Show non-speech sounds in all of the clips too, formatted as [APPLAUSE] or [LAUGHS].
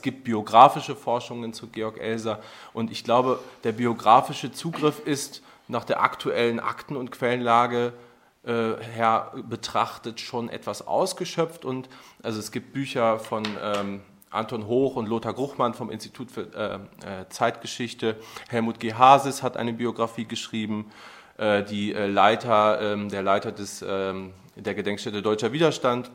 Es gibt biografische Forschungen zu Georg Elser und ich glaube, der biografische Zugriff ist nach der aktuellen Akten- und Quellenlage äh, her betrachtet schon etwas ausgeschöpft und also es gibt Bücher von ähm, Anton Hoch und Lothar Gruchmann vom Institut für äh, äh, Zeitgeschichte. Helmut G. Hasis hat eine Biografie geschrieben. Äh, die äh, Leiter, ähm, der Leiter des, ähm, der Gedenkstätte Deutscher Widerstand,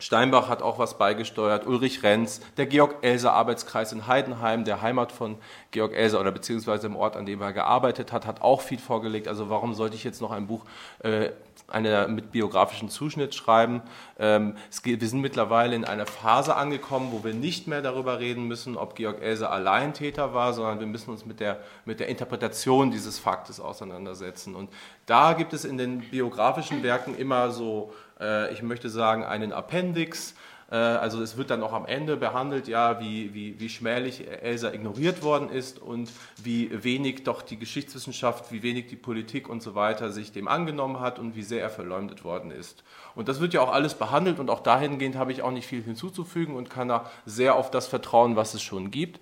Steinbach hat auch was beigesteuert, Ulrich Renz, der Georg-Elser-Arbeitskreis in Heidenheim, der Heimat von Georg Elser oder beziehungsweise im Ort, an dem er gearbeitet hat, hat auch viel vorgelegt. Also warum sollte ich jetzt noch ein Buch äh, eine, mit biografischem Zuschnitt schreiben? Ähm, geht, wir sind mittlerweile in einer Phase angekommen, wo wir nicht mehr darüber reden müssen, ob Georg Elser allein Täter war, sondern wir müssen uns mit der, mit der Interpretation dieses Faktes auseinandersetzen. Und da gibt es in den biografischen Werken immer so äh, ich möchte sagen, einen Appendix. Äh, also es wird dann auch am Ende behandelt, ja, wie, wie, wie schmählich Elsa ignoriert worden ist und wie wenig doch die Geschichtswissenschaft, wie wenig die Politik und so weiter sich dem angenommen hat und wie sehr er verleumdet worden ist. Und das wird ja auch alles behandelt und auch dahingehend habe ich auch nicht viel hinzuzufügen und kann da sehr auf das vertrauen, was es schon gibt.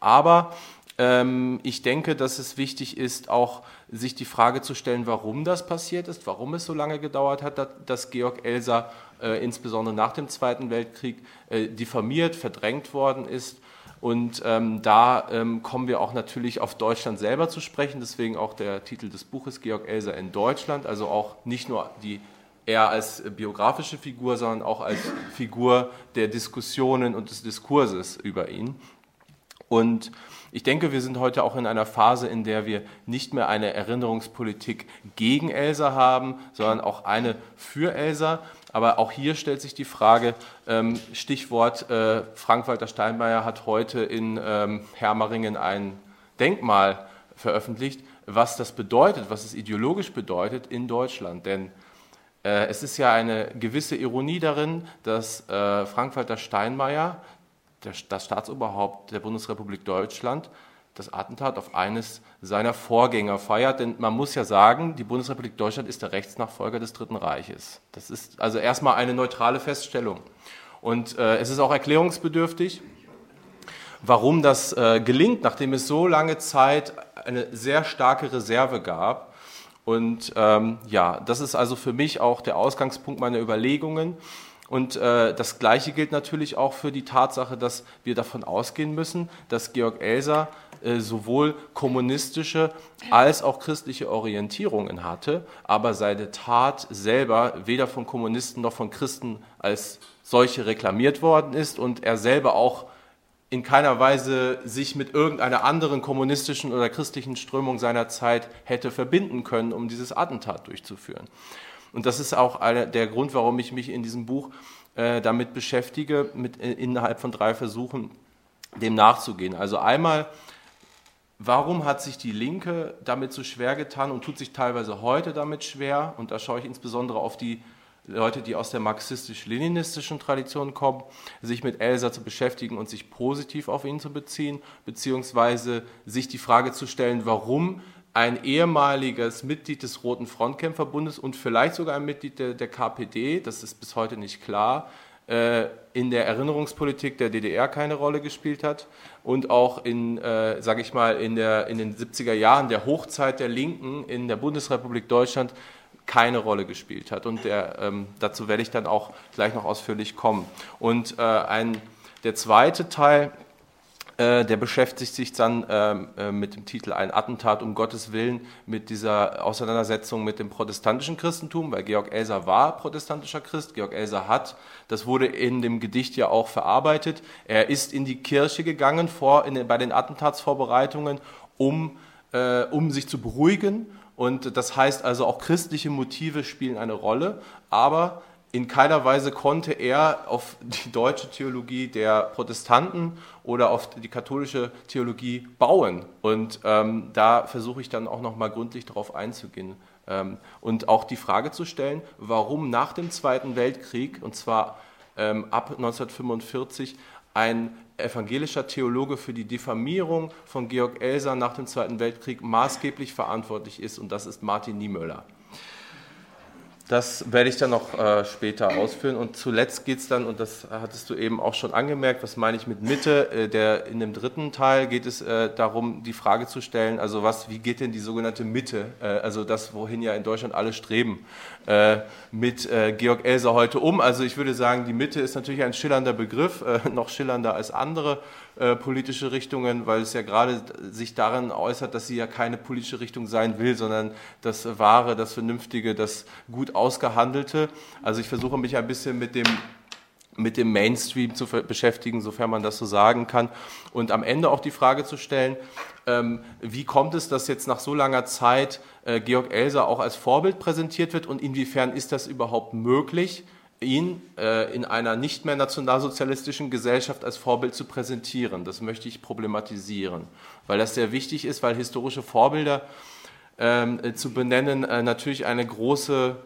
Aber ähm, ich denke, dass es wichtig ist, auch sich die Frage zu stellen, warum das passiert ist, warum es so lange gedauert hat, dass Georg Elser äh, insbesondere nach dem Zweiten Weltkrieg äh, diffamiert, verdrängt worden ist. Und ähm, da ähm, kommen wir auch natürlich auf Deutschland selber zu sprechen, deswegen auch der Titel des Buches Georg Elser in Deutschland, also auch nicht nur die er als biografische Figur, sondern auch als Figur der Diskussionen und des Diskurses über ihn. Und ich denke, wir sind heute auch in einer Phase, in der wir nicht mehr eine Erinnerungspolitik gegen Elsa haben, sondern auch eine für Elsa. Aber auch hier stellt sich die Frage, ähm, Stichwort äh, Frank-Walter Steinmeier hat heute in ähm, Hermaringen ein Denkmal veröffentlicht, was das bedeutet, was es ideologisch bedeutet in Deutschland. Denn äh, es ist ja eine gewisse Ironie darin, dass äh, Frank-Walter Steinmeier der, das Staatsoberhaupt der Bundesrepublik Deutschland das Attentat auf eines seiner Vorgänger feiert. Denn man muss ja sagen, die Bundesrepublik Deutschland ist der Rechtsnachfolger des Dritten Reiches. Das ist also erstmal eine neutrale Feststellung. Und äh, es ist auch erklärungsbedürftig, warum das äh, gelingt, nachdem es so lange Zeit eine sehr starke Reserve gab. Und ähm, ja, das ist also für mich auch der Ausgangspunkt meiner Überlegungen. Und äh, das Gleiche gilt natürlich auch für die Tatsache, dass wir davon ausgehen müssen, dass Georg Elser äh, sowohl kommunistische als auch christliche Orientierungen hatte, aber seine Tat selber weder von Kommunisten noch von Christen als solche reklamiert worden ist und er selber auch in keiner Weise sich mit irgendeiner anderen kommunistischen oder christlichen Strömung seiner Zeit hätte verbinden können, um dieses Attentat durchzuführen. Und das ist auch der Grund, warum ich mich in diesem Buch äh, damit beschäftige, mit, äh, innerhalb von drei Versuchen dem nachzugehen. Also einmal, warum hat sich die Linke damit so schwer getan und tut sich teilweise heute damit schwer? Und da schaue ich insbesondere auf die Leute, die aus der marxistisch-leninistischen Tradition kommen, sich mit Elsa zu beschäftigen und sich positiv auf ihn zu beziehen, beziehungsweise sich die Frage zu stellen, warum ein ehemaliges Mitglied des Roten Frontkämpferbundes und vielleicht sogar ein Mitglied der, der KPD, das ist bis heute nicht klar, äh, in der Erinnerungspolitik der DDR keine Rolle gespielt hat und auch in, äh, sage ich mal, in, der, in den 70er Jahren der Hochzeit der Linken in der Bundesrepublik Deutschland keine Rolle gespielt hat. Und der, ähm, dazu werde ich dann auch gleich noch ausführlich kommen. Und äh, ein, der zweite Teil äh, der beschäftigt sich dann ähm, äh, mit dem Titel Ein Attentat um Gottes Willen mit dieser Auseinandersetzung mit dem protestantischen Christentum, weil Georg Elser war protestantischer Christ. Georg Elser hat, das wurde in dem Gedicht ja auch verarbeitet, er ist in die Kirche gegangen vor, in, bei den Attentatsvorbereitungen, um, äh, um sich zu beruhigen. Und das heißt also auch christliche Motive spielen eine Rolle, aber in keiner Weise konnte er auf die deutsche Theologie der Protestanten oder auf die katholische Theologie bauen. Und ähm, da versuche ich dann auch nochmal gründlich darauf einzugehen. Ähm, und auch die Frage zu stellen, warum nach dem Zweiten Weltkrieg, und zwar ähm, ab 1945, ein evangelischer Theologe für die Diffamierung von Georg Elser nach dem Zweiten Weltkrieg maßgeblich verantwortlich ist, und das ist Martin Niemöller. Das werde ich dann noch äh, später ausführen. Und zuletzt geht es dann, und das hattest du eben auch schon angemerkt, was meine ich mit Mitte? Äh, der, in dem dritten Teil geht es äh, darum, die Frage zu stellen, also was, wie geht denn die sogenannte Mitte, äh, also das, wohin ja in Deutschland alle streben, äh, mit äh, Georg Elser heute um? Also ich würde sagen, die Mitte ist natürlich ein schillernder Begriff, noch schillernder als andere politische Richtungen, weil es ja gerade sich darin äußert, dass sie ja keine politische Richtung sein will, sondern das Wahre, das Vernünftige, das gut ausgehandelte. Also ich versuche mich ein bisschen mit dem mit dem Mainstream zu beschäftigen, sofern man das so sagen kann. Und am Ende auch die Frage zu stellen, ähm, wie kommt es, dass jetzt nach so langer Zeit äh, Georg Elser auch als Vorbild präsentiert wird und inwiefern ist das überhaupt möglich, ihn äh, in einer nicht mehr nationalsozialistischen Gesellschaft als Vorbild zu präsentieren. Das möchte ich problematisieren, weil das sehr wichtig ist, weil historische Vorbilder ähm, äh, zu benennen natürlich eine große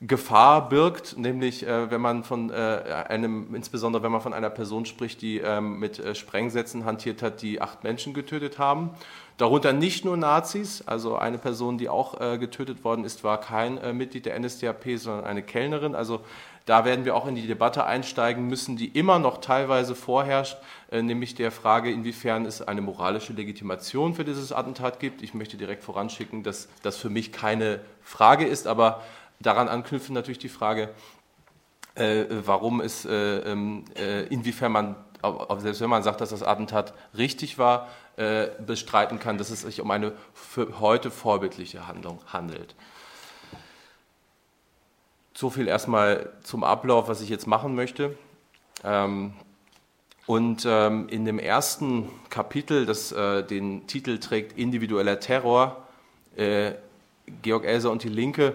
Gefahr birgt, nämlich äh, wenn man von äh, einem, insbesondere wenn man von einer Person spricht, die ähm, mit äh, Sprengsätzen hantiert hat, die acht Menschen getötet haben. Darunter nicht nur Nazis, also eine Person, die auch äh, getötet worden ist, war kein äh, Mitglied der NSDAP, sondern eine Kellnerin. Also da werden wir auch in die Debatte einsteigen müssen, die immer noch teilweise vorherrscht, äh, nämlich der Frage, inwiefern es eine moralische Legitimation für dieses Attentat gibt. Ich möchte direkt voranschicken, dass das für mich keine Frage ist, aber Daran anknüpfen natürlich die Frage, äh, warum es, äh, ähm, äh, inwiefern man, selbst wenn man sagt, dass das Attentat richtig war, bestreiten kann, dass es sich um eine für heute vorbildliche Handlung handelt. So viel erstmal zum Ablauf, was ich jetzt machen möchte. Ähm, und ähm, in dem ersten Kapitel, das äh, den Titel trägt Individueller Terror, äh, Georg Elser und die Linke,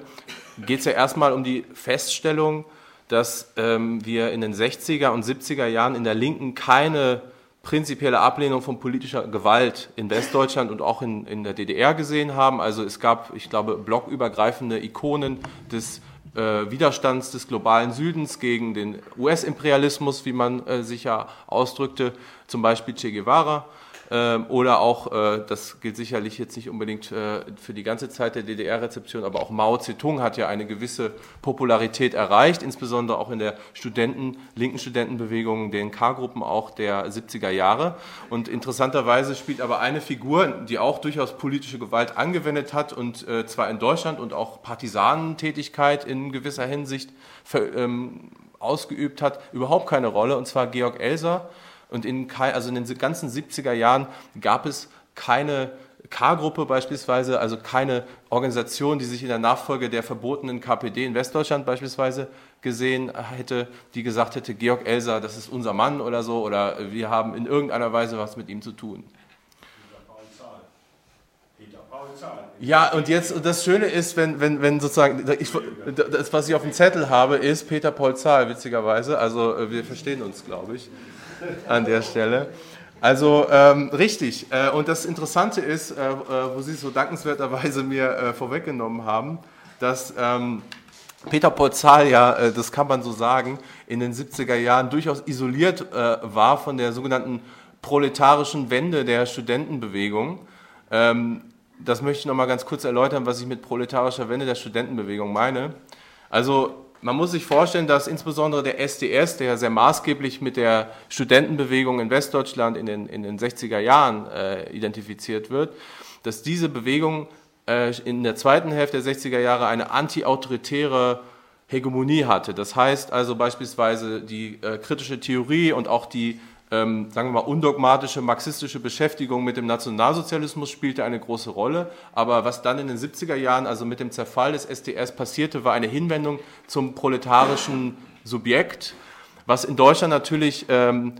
geht es ja erstmal um die Feststellung, dass ähm, wir in den 60er und 70er Jahren in der Linken keine prinzipielle Ablehnung von politischer Gewalt in Westdeutschland und auch in, in der DDR gesehen haben. Also es gab, ich glaube, blockübergreifende Ikonen des äh, Widerstands des globalen Südens gegen den US-Imperialismus, wie man äh, sich ja ausdrückte, zum Beispiel Che Guevara. Ähm, oder auch, äh, das gilt sicherlich jetzt nicht unbedingt äh, für die ganze Zeit der DDR-Rezeption, aber auch Mao Zedong hat ja eine gewisse Popularität erreicht, insbesondere auch in der Studenten, linken Studentenbewegung, den K-Gruppen auch der 70er Jahre. Und interessanterweise spielt aber eine Figur, die auch durchaus politische Gewalt angewendet hat und äh, zwar in Deutschland und auch Partisanentätigkeit in gewisser Hinsicht ähm, ausgeübt hat, überhaupt keine Rolle, und zwar Georg Elser, und in, also in den ganzen 70er Jahren gab es keine K-Gruppe beispielsweise, also keine Organisation, die sich in der Nachfolge der verbotenen KPD in Westdeutschland beispielsweise gesehen hätte, die gesagt hätte, Georg Elser, das ist unser Mann oder so, oder wir haben in irgendeiner Weise was mit ihm zu tun. Ja, und jetzt, und das Schöne ist, wenn, wenn, wenn sozusagen, ich, das, was ich auf dem Zettel habe, ist Peter Paul Zahl, witzigerweise. Also, äh, wir verstehen uns, glaube ich [LAUGHS] an der Stelle. Also ähm, richtig. Äh, und das Interessante ist, äh, äh, wo Sie es so dankenswerterweise mir äh, vorweggenommen haben, dass ähm, Peter Polzal ja, äh, das kann man so sagen, in den 70er Jahren durchaus isoliert äh, war von der sogenannten proletarischen Wende der Studentenbewegung. Ähm, das möchte ich nochmal ganz kurz erläutern, was ich mit proletarischer Wende der Studentenbewegung meine. Also man muss sich vorstellen, dass insbesondere der SDS, der sehr maßgeblich mit der Studentenbewegung in Westdeutschland in den, in den 60er Jahren äh, identifiziert wird, dass diese Bewegung äh, in der zweiten Hälfte der 60er Jahre eine antiautoritäre Hegemonie hatte. Das heißt also beispielsweise die äh, kritische Theorie und auch die ähm, sagen wir mal, undogmatische marxistische Beschäftigung mit dem Nationalsozialismus spielte eine große Rolle. Aber was dann in den 70er Jahren, also mit dem Zerfall des SDS passierte, war eine Hinwendung zum proletarischen Subjekt, was in Deutschland natürlich ähm,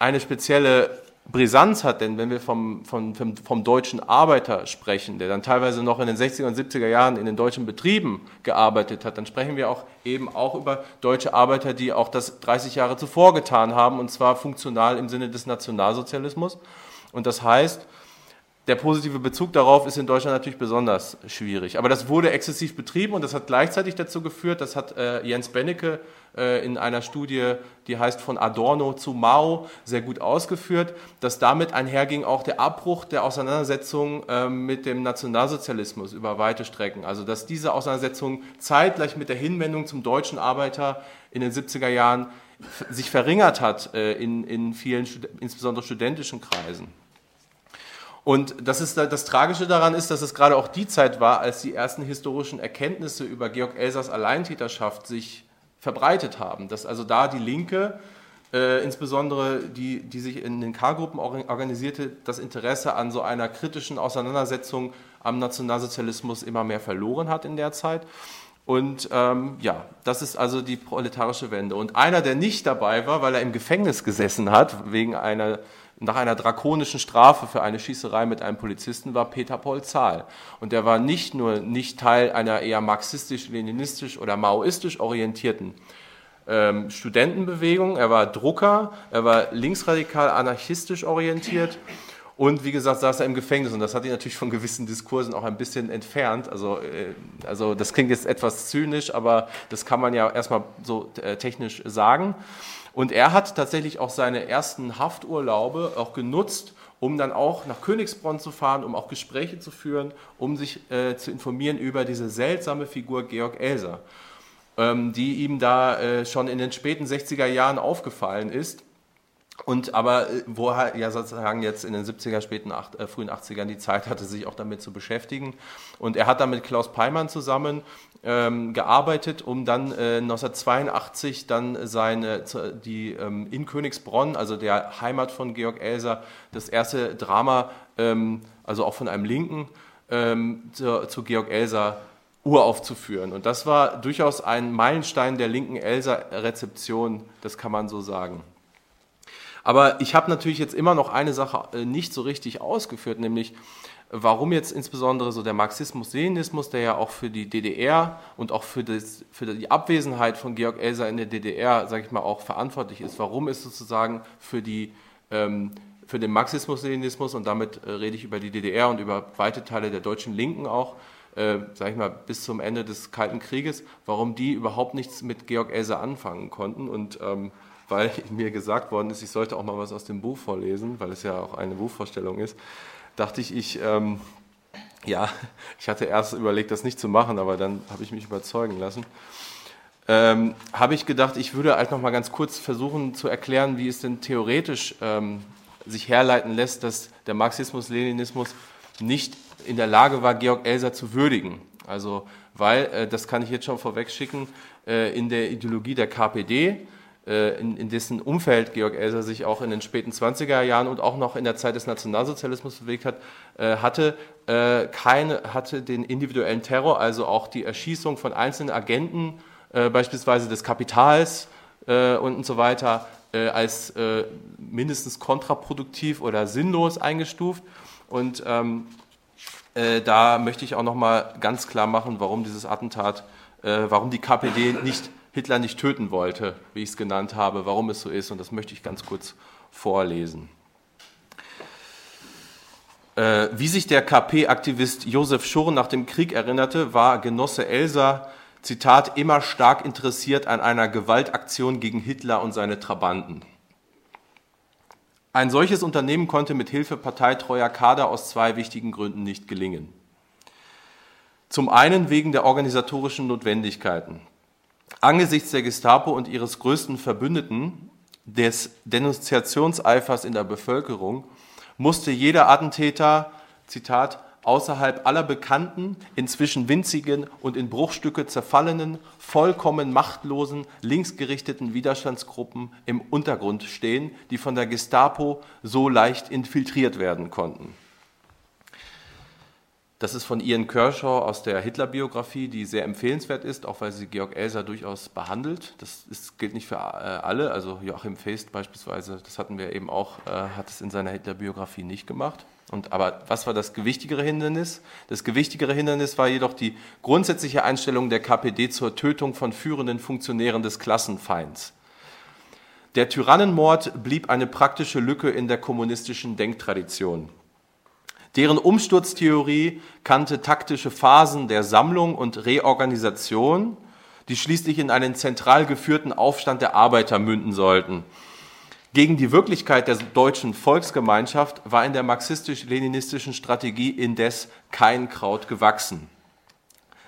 eine spezielle Brisanz hat, denn wenn wir vom, vom, vom, deutschen Arbeiter sprechen, der dann teilweise noch in den 60er und 70er Jahren in den deutschen Betrieben gearbeitet hat, dann sprechen wir auch eben auch über deutsche Arbeiter, die auch das 30 Jahre zuvor getan haben, und zwar funktional im Sinne des Nationalsozialismus. Und das heißt, der positive Bezug darauf ist in Deutschland natürlich besonders schwierig. Aber das wurde exzessiv betrieben und das hat gleichzeitig dazu geführt, das hat äh, Jens Bennecke äh, in einer Studie, die heißt von Adorno zu Mao, sehr gut ausgeführt, dass damit einherging auch der Abbruch der Auseinandersetzung äh, mit dem Nationalsozialismus über weite Strecken. Also dass diese Auseinandersetzung zeitgleich mit der Hinwendung zum deutschen Arbeiter in den 70er Jahren sich verringert hat äh, in, in vielen, insbesondere studentischen Kreisen. Und das, ist, das Tragische daran ist, dass es gerade auch die Zeit war, als die ersten historischen Erkenntnisse über Georg Elsers Alleintäterschaft sich verbreitet haben. Dass also da die Linke, äh, insbesondere die, die sich in den K-Gruppen organisierte, das Interesse an so einer kritischen Auseinandersetzung am Nationalsozialismus immer mehr verloren hat in der Zeit. Und ähm, ja, das ist also die proletarische Wende. Und einer, der nicht dabei war, weil er im Gefängnis gesessen hat, wegen einer nach einer drakonischen Strafe für eine Schießerei mit einem Polizisten war Peter Paul Zahl. Und der war nicht nur nicht Teil einer eher marxistisch-leninistisch oder maoistisch orientierten ähm, Studentenbewegung, er war Drucker, er war linksradikal anarchistisch orientiert und wie gesagt saß er im Gefängnis und das hat ihn natürlich von gewissen Diskursen auch ein bisschen entfernt. Also, äh, also das klingt jetzt etwas zynisch, aber das kann man ja erstmal so äh, technisch sagen. Und er hat tatsächlich auch seine ersten Hafturlaube auch genutzt, um dann auch nach Königsbronn zu fahren, um auch Gespräche zu führen, um sich äh, zu informieren über diese seltsame Figur Georg Elser, ähm, die ihm da äh, schon in den späten 60er Jahren aufgefallen ist. Und aber äh, wo er ja sozusagen jetzt in den 70er, späten, acht, äh, frühen 80ern die Zeit hatte, sich auch damit zu beschäftigen. Und er hat dann mit Klaus Peimann zusammen ähm, gearbeitet, um dann äh, 1982 dann seine, die ähm, in Königsbronn, also der Heimat von Georg Elser, das erste Drama, ähm, also auch von einem Linken, ähm, zu, zu Georg Elser uraufzuführen. Und das war durchaus ein Meilenstein der linken Elser-Rezeption, das kann man so sagen. Aber ich habe natürlich jetzt immer noch eine Sache äh, nicht so richtig ausgeführt, nämlich warum jetzt insbesondere so der Marxismus-Leninismus, der ja auch für die DDR und auch für, das, für die Abwesenheit von Georg Elser in der DDR, sage ich mal, auch verantwortlich ist. Warum ist sozusagen für, die, ähm, für den Marxismus-Leninismus, und damit äh, rede ich über die DDR und über weite Teile der deutschen Linken auch, äh, sage ich mal, bis zum Ende des Kalten Krieges, warum die überhaupt nichts mit Georg Elser anfangen konnten und ähm, weil [LAUGHS] mir gesagt worden ist, ich sollte auch mal was aus dem Buch vorlesen, weil es ja auch eine Buchvorstellung ist, dachte ich, ich, ähm, ja, [LAUGHS] ich hatte erst überlegt, das nicht zu machen, aber dann habe ich mich überzeugen lassen. Ähm, habe ich gedacht, ich würde halt noch mal ganz kurz versuchen zu erklären, wie es denn theoretisch ähm, sich herleiten lässt, dass der Marxismus-Leninismus nicht in der Lage war, Georg Elser zu würdigen. Also, weil, äh, das kann ich jetzt schon vorweg schicken, äh, in der Ideologie der KPD in, in, dessen Umfeld Georg Elser sich auch in den späten 20er Jahren und auch noch in der Zeit des Nationalsozialismus bewegt hat, äh, hatte, äh, keine, hatte den individuellen Terror, also auch die Erschießung von einzelnen Agenten, äh, beispielsweise des Kapitals äh, und so weiter, äh, als mindestens kontraproduktiv oder sinnlos eingestuft. Und ähm, da möchte ich auch noch mal ganz klar machen, warum dieses Attentat, warum die KPD nicht Hitler nicht töten wollte, wie ich es genannt habe, warum es so ist. Und das möchte ich ganz kurz vorlesen. Äh, wie sich der KP-Aktivist Josef Schurr nach dem Krieg erinnerte, war Genosse Elsa, Zitat, immer stark interessiert an einer Gewaltaktion gegen Hitler und seine Trabanten. Ein solches Unternehmen konnte mit Hilfe parteitreuer Kader aus zwei wichtigen Gründen nicht gelingen. Zum einen wegen der organisatorischen Notwendigkeiten. Angesichts der Gestapo und ihres größten Verbündeten, des Denunziationseifers in der Bevölkerung, musste jeder Attentäter, Zitat, außerhalb aller bekannten, inzwischen winzigen und in Bruchstücke zerfallenen, vollkommen machtlosen, linksgerichteten Widerstandsgruppen im Untergrund stehen, die von der Gestapo so leicht infiltriert werden konnten. Das ist von Ian Kershaw aus der Hitler-Biografie, die sehr empfehlenswert ist, auch weil sie Georg Elser durchaus behandelt. Das ist, gilt nicht für äh, alle, also Joachim Feist beispielsweise, das hatten wir eben auch, äh, hat es in seiner Hitler-Biografie nicht gemacht. Und, aber was war das gewichtigere Hindernis? Das gewichtigere Hindernis war jedoch die grundsätzliche Einstellung der KPD zur Tötung von führenden Funktionären des Klassenfeinds. Der Tyrannenmord blieb eine praktische Lücke in der kommunistischen Denktradition. Deren Umsturztheorie kannte taktische Phasen der Sammlung und Reorganisation, die schließlich in einen zentral geführten Aufstand der Arbeiter münden sollten. Gegen die Wirklichkeit der deutschen Volksgemeinschaft war in der marxistisch-leninistischen Strategie indes kein Kraut gewachsen.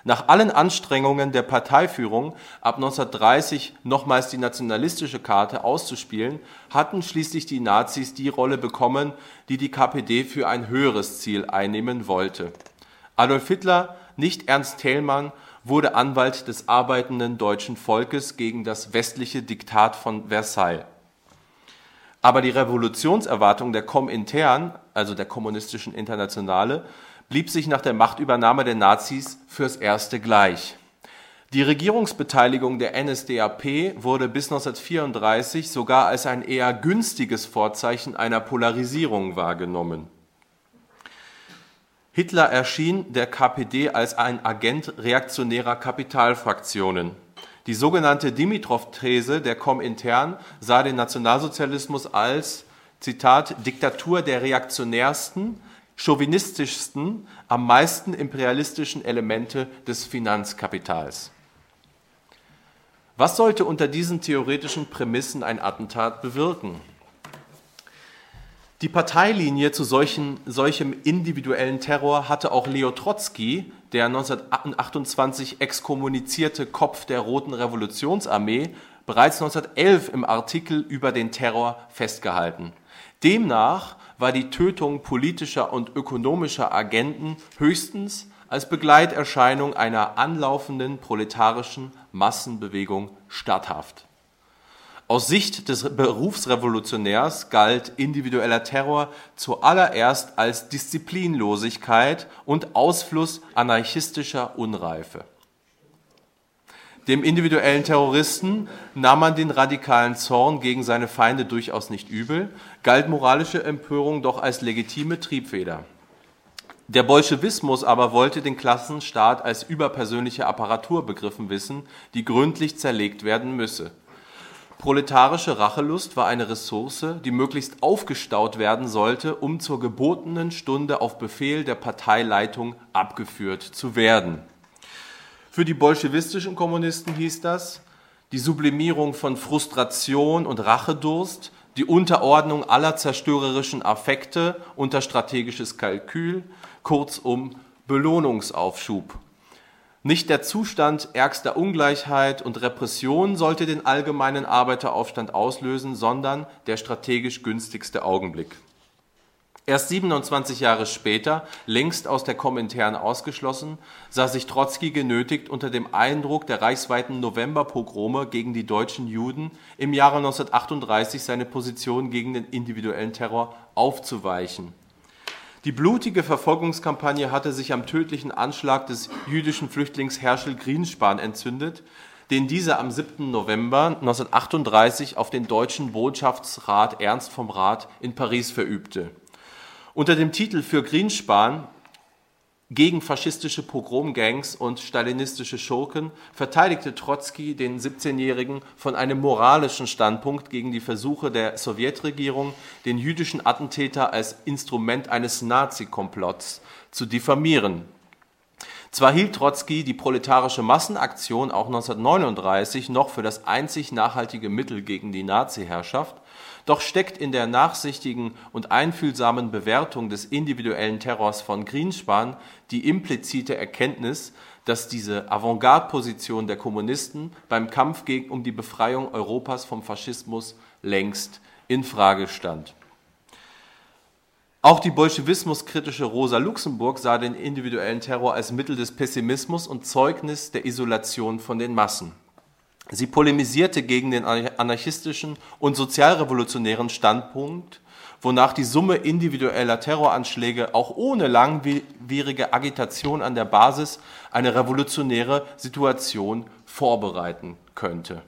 Nach allen Anstrengungen der Parteiführung, ab 1930 nochmals die nationalistische Karte auszuspielen, hatten schließlich die Nazis die Rolle bekommen, die die KPD für ein höheres Ziel einnehmen wollte. Adolf Hitler, nicht Ernst Thälmann, wurde Anwalt des arbeitenden deutschen Volkes gegen das westliche Diktat von Versailles. Aber die Revolutionserwartung der Komintern, also der kommunistischen Internationale, blieb sich nach der Machtübernahme der Nazis fürs Erste gleich. Die Regierungsbeteiligung der NSDAP wurde bis 1934 sogar als ein eher günstiges Vorzeichen einer Polarisierung wahrgenommen. Hitler erschien der KPD als ein Agent reaktionärer Kapitalfraktionen. Die sogenannte Dimitrov-These der Komintern sah den Nationalsozialismus als, Zitat, Diktatur der reaktionärsten, chauvinistischsten, am meisten imperialistischen Elemente des Finanzkapitals. Was sollte unter diesen theoretischen Prämissen ein Attentat bewirken? Die Parteilinie zu solchen, solchem individuellen Terror hatte auch Leo Trotzki, der 1928 exkommunizierte Kopf der Roten Revolutionsarmee, bereits 1911 im Artikel über den Terror festgehalten. Demnach war die Tötung politischer und ökonomischer Agenten höchstens als Begleiterscheinung einer anlaufenden proletarischen Massenbewegung statthaft. Aus Sicht des Berufsrevolutionärs galt individueller Terror zuallererst als Disziplinlosigkeit und Ausfluss anarchistischer Unreife. Dem individuellen Terroristen nahm man den radikalen Zorn gegen seine Feinde durchaus nicht übel, galt moralische Empörung doch als legitime Triebfeder. Der Bolschewismus aber wollte den Klassenstaat als überpersönliche Apparatur begriffen wissen, die gründlich zerlegt werden müsse. Proletarische Rachelust war eine Ressource, die möglichst aufgestaut werden sollte, um zur gebotenen Stunde auf Befehl der Parteileitung abgeführt zu werden. Für die bolschewistischen Kommunisten hieß das die Sublimierung von Frustration und Rachedurst, die Unterordnung aller zerstörerischen Affekte unter strategisches Kalkül, kurzum Belohnungsaufschub. Nicht der Zustand ärgster Ungleichheit und Repression sollte den allgemeinen Arbeiteraufstand auslösen, sondern der strategisch günstigste Augenblick. Erst 27 Jahre später, längst aus der Komintern ausgeschlossen, sah sich Trotzki genötigt, unter dem Eindruck der reichsweiten Novemberpogrome gegen die deutschen Juden im Jahre 1938 seine Position gegen den individuellen Terror aufzuweichen. Die blutige Verfolgungskampagne hatte sich am tödlichen Anschlag des jüdischen Flüchtlings Herschel Grienspan entzündet, den dieser am 7. November 1938 auf den deutschen Botschaftsrat Ernst vom Rat in Paris verübte. Unter dem Titel für Greenspan gegen faschistische Pogromgangs und stalinistische Schurken verteidigte Trotzki den 17-Jährigen von einem moralischen Standpunkt gegen die Versuche der Sowjetregierung, den jüdischen Attentäter als Instrument eines Nazi-Komplotts zu diffamieren. Zwar hielt Trotzki die proletarische Massenaktion auch 1939 noch für das einzig nachhaltige Mittel gegen die Nazi-Herrschaft, doch steckt in der nachsichtigen und einfühlsamen Bewertung des individuellen Terrors von Greenspan die implizite Erkenntnis, dass diese Avantgarde-Position der Kommunisten beim Kampf gegen, um die Befreiung Europas vom Faschismus längst in Frage stand. Auch die bolschewismuskritische Rosa Luxemburg sah den individuellen Terror als Mittel des Pessimismus und Zeugnis der Isolation von den Massen. Sie polemisierte gegen den anarchistischen und sozialrevolutionären Standpunkt, wonach die Summe individueller Terroranschläge auch ohne langwierige Agitation an der Basis eine revolutionäre Situation vorbereiten könnte.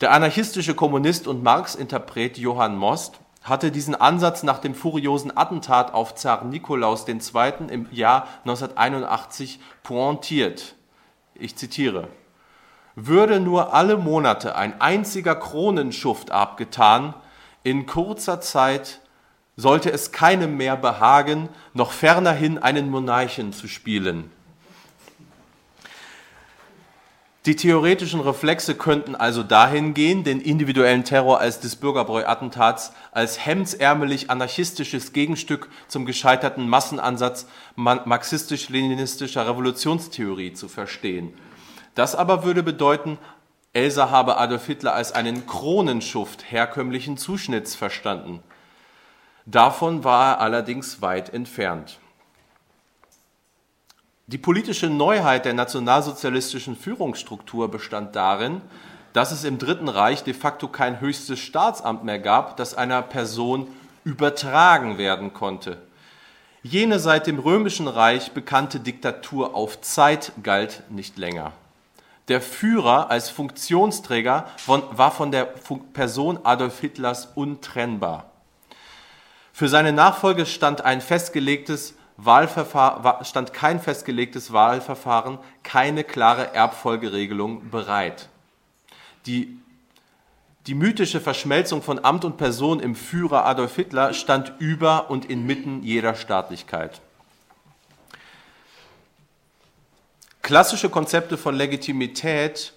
Der anarchistische Kommunist und Marx-Interpret Johann Most hatte diesen Ansatz nach dem furiosen Attentat auf Zar Nikolaus II. im Jahr 1981 pointiert. Ich zitiere würde nur alle Monate ein einziger Kronenschuft abgetan, in kurzer Zeit sollte es keinem mehr behagen, noch fernerhin einen Monarchen zu spielen. Die theoretischen Reflexe könnten also dahin gehen, den individuellen Terror als des Bürgerbräu-Attentats als hemdsärmelig anarchistisches Gegenstück zum gescheiterten Massenansatz marxistisch-leninistischer Revolutionstheorie zu verstehen. Das aber würde bedeuten, Elsa habe Adolf Hitler als einen Kronenschuft herkömmlichen Zuschnitts verstanden. Davon war er allerdings weit entfernt. Die politische Neuheit der nationalsozialistischen Führungsstruktur bestand darin, dass es im Dritten Reich de facto kein höchstes Staatsamt mehr gab, das einer Person übertragen werden konnte. Jene seit dem Römischen Reich bekannte Diktatur auf Zeit galt nicht länger. Der Führer als Funktionsträger war von der Person Adolf Hitlers untrennbar. Für seine Nachfolge stand ein festgelegtes Wahlverfahren, stand kein festgelegtes Wahlverfahren, keine klare Erbfolgeregelung bereit. Die, die mythische Verschmelzung von Amt und Person im Führer Adolf Hitler stand über und inmitten jeder Staatlichkeit. Klassische Konzepte von Legitimität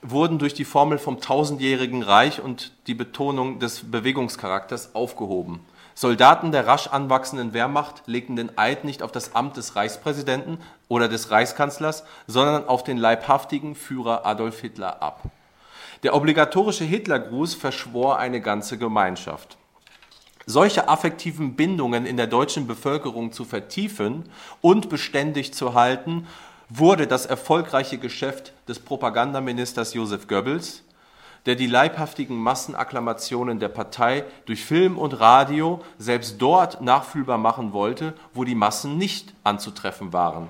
wurden durch die Formel vom tausendjährigen Reich und die Betonung des Bewegungscharakters aufgehoben. Soldaten der rasch anwachsenden Wehrmacht legten den Eid nicht auf das Amt des Reichspräsidenten oder des Reichskanzlers, sondern auf den leibhaftigen Führer Adolf Hitler ab. Der obligatorische Hitlergruß verschwor eine ganze Gemeinschaft. Solche affektiven Bindungen in der deutschen Bevölkerung zu vertiefen und beständig zu halten, wurde das erfolgreiche Geschäft des Propagandaministers Josef Goebbels, der die leibhaftigen Massenakklamationen der Partei durch Film und Radio selbst dort nachfühlbar machen wollte, wo die Massen nicht anzutreffen waren.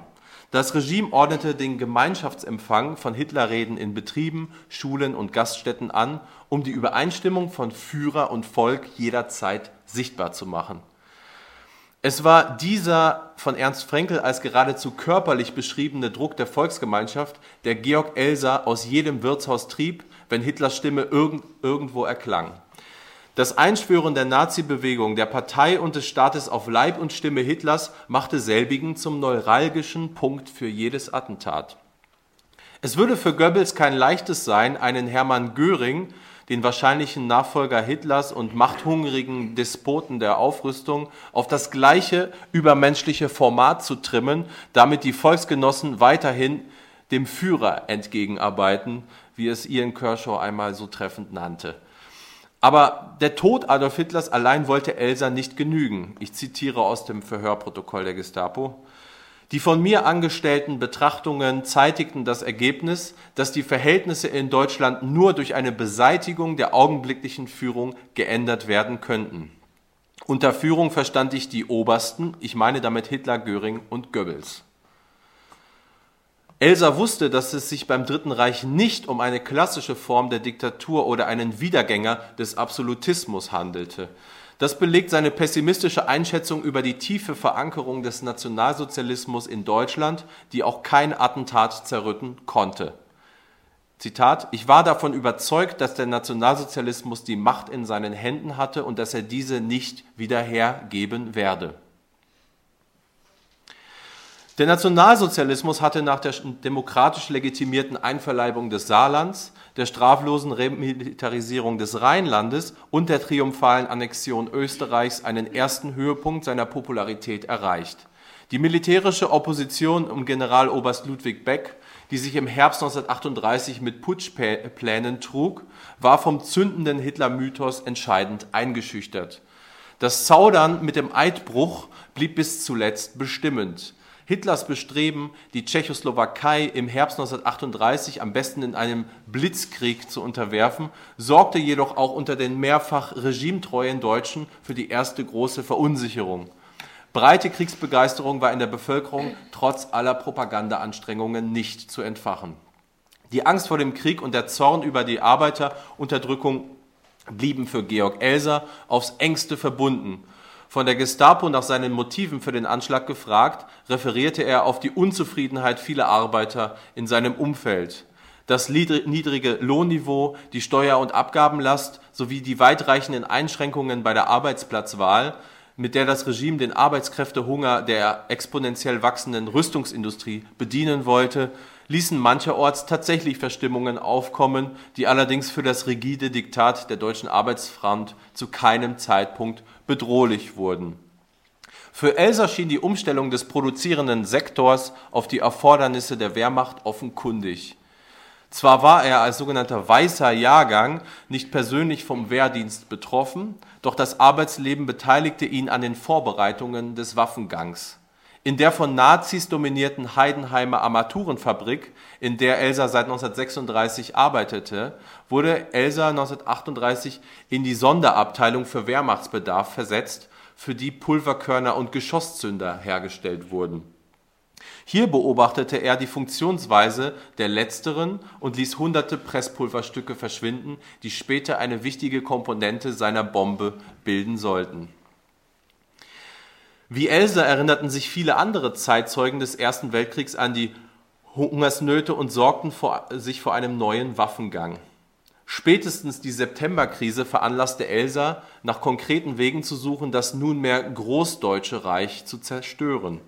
Das Regime ordnete den Gemeinschaftsempfang von Hitlerreden in Betrieben, Schulen und Gaststätten an, um die Übereinstimmung von Führer und Volk jederzeit sichtbar zu machen. Es war dieser von Ernst Frenkel als geradezu körperlich beschriebene Druck der Volksgemeinschaft, der Georg Elser aus jedem Wirtshaus trieb, wenn Hitlers Stimme irgend, irgendwo erklang. Das Einschwören der Nazi-Bewegung, der Partei und des Staates auf Leib und Stimme Hitlers machte selbigen zum neuralgischen Punkt für jedes Attentat. Es würde für Goebbels kein leichtes sein, einen Hermann Göring, den wahrscheinlichen Nachfolger Hitlers und machthungrigen Despoten der Aufrüstung, auf das gleiche übermenschliche Format zu trimmen, damit die Volksgenossen weiterhin dem Führer entgegenarbeiten, wie es Ian Kershaw einmal so treffend nannte. Aber der Tod Adolf Hitlers allein wollte Elsa nicht genügen. Ich zitiere aus dem Verhörprotokoll der Gestapo. Die von mir angestellten Betrachtungen zeitigten das Ergebnis, dass die Verhältnisse in Deutschland nur durch eine Beseitigung der augenblicklichen Führung geändert werden könnten. Unter Führung verstand ich die Obersten, ich meine damit Hitler, Göring und Goebbels. Elsa wusste, dass es sich beim Dritten Reich nicht um eine klassische Form der Diktatur oder einen Wiedergänger des Absolutismus handelte. Das belegt seine pessimistische Einschätzung über die tiefe Verankerung des Nationalsozialismus in Deutschland, die auch kein Attentat zerrütten konnte. Zitat, ich war davon überzeugt, dass der Nationalsozialismus die Macht in seinen Händen hatte und dass er diese nicht wieder hergeben werde. Der Nationalsozialismus hatte nach der demokratisch legitimierten Einverleibung des Saarlands, der straflosen Remilitarisierung des Rheinlandes und der triumphalen Annexion Österreichs einen ersten Höhepunkt seiner Popularität erreicht. Die militärische Opposition um Generaloberst Ludwig Beck, die sich im Herbst 1938 mit Putschplänen trug, war vom zündenden Hitler-Mythos entscheidend eingeschüchtert. Das Zaudern mit dem Eidbruch blieb bis zuletzt bestimmend. Hitlers Bestreben, die Tschechoslowakei im Herbst 1938 am besten in einem Blitzkrieg zu unterwerfen, sorgte jedoch auch unter den mehrfach regimetreuen Deutschen für die erste große Verunsicherung. Breite Kriegsbegeisterung war in der Bevölkerung trotz aller Propagandaanstrengungen nicht zu entfachen. Die Angst vor dem Krieg und der Zorn über die Arbeiterunterdrückung blieben für Georg Elser aufs engste verbunden von der Gestapo nach seinen Motiven für den Anschlag gefragt, referierte er auf die Unzufriedenheit vieler Arbeiter in seinem Umfeld. Das niedrige Lohnniveau, die Steuer- und Abgabenlast sowie die weitreichenden Einschränkungen bei der Arbeitsplatzwahl, mit der das Regime den Arbeitskräftehunger der exponentiell wachsenden Rüstungsindustrie bedienen wollte, ließen mancherorts tatsächlich Verstimmungen aufkommen, die allerdings für das rigide Diktat der Deutschen Arbeitsfront zu keinem Zeitpunkt bedrohlich wurden. Für Elsa schien die Umstellung des produzierenden Sektors auf die Erfordernisse der Wehrmacht offenkundig. Zwar war er als sogenannter weißer Jahrgang nicht persönlich vom Wehrdienst betroffen, doch das Arbeitsleben beteiligte ihn an den Vorbereitungen des Waffengangs. In der von Nazis dominierten Heidenheimer Armaturenfabrik, in der Elsa seit 1936 arbeitete, wurde Elsa 1938 in die Sonderabteilung für Wehrmachtsbedarf versetzt, für die Pulverkörner und Geschosszünder hergestellt wurden hier beobachtete er die Funktionsweise der letzteren und ließ hunderte Presspulverstücke verschwinden, die später eine wichtige Komponente seiner Bombe bilden sollten. Wie Elsa erinnerten sich viele andere Zeitzeugen des Ersten Weltkriegs an die Hungersnöte und sorgten vor, sich vor einem neuen Waffengang. Spätestens die Septemberkrise veranlasste Elsa, nach konkreten Wegen zu suchen, das nunmehr Großdeutsche Reich zu zerstören.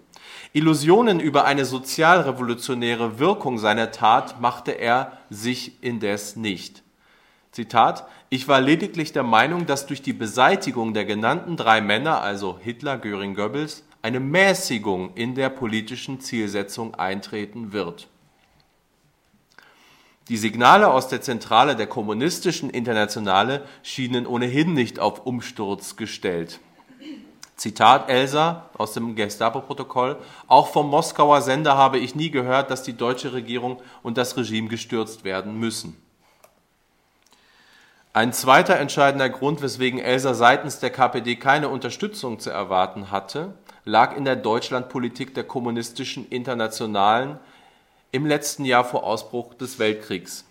Illusionen über eine sozialrevolutionäre Wirkung seiner Tat machte er sich indes nicht. Zitat, ich war lediglich der Meinung, dass durch die Beseitigung der genannten drei Männer, also Hitler, Göring, Goebbels, eine Mäßigung in der politischen Zielsetzung eintreten wird. Die Signale aus der Zentrale der kommunistischen Internationale schienen ohnehin nicht auf Umsturz gestellt. Zitat Elsa aus dem Gestapo-Protokoll. Auch vom Moskauer Sender habe ich nie gehört, dass die deutsche Regierung und das Regime gestürzt werden müssen. Ein zweiter entscheidender Grund, weswegen Elsa seitens der KPD keine Unterstützung zu erwarten hatte, lag in der Deutschlandpolitik der kommunistischen Internationalen im letzten Jahr vor Ausbruch des Weltkriegs.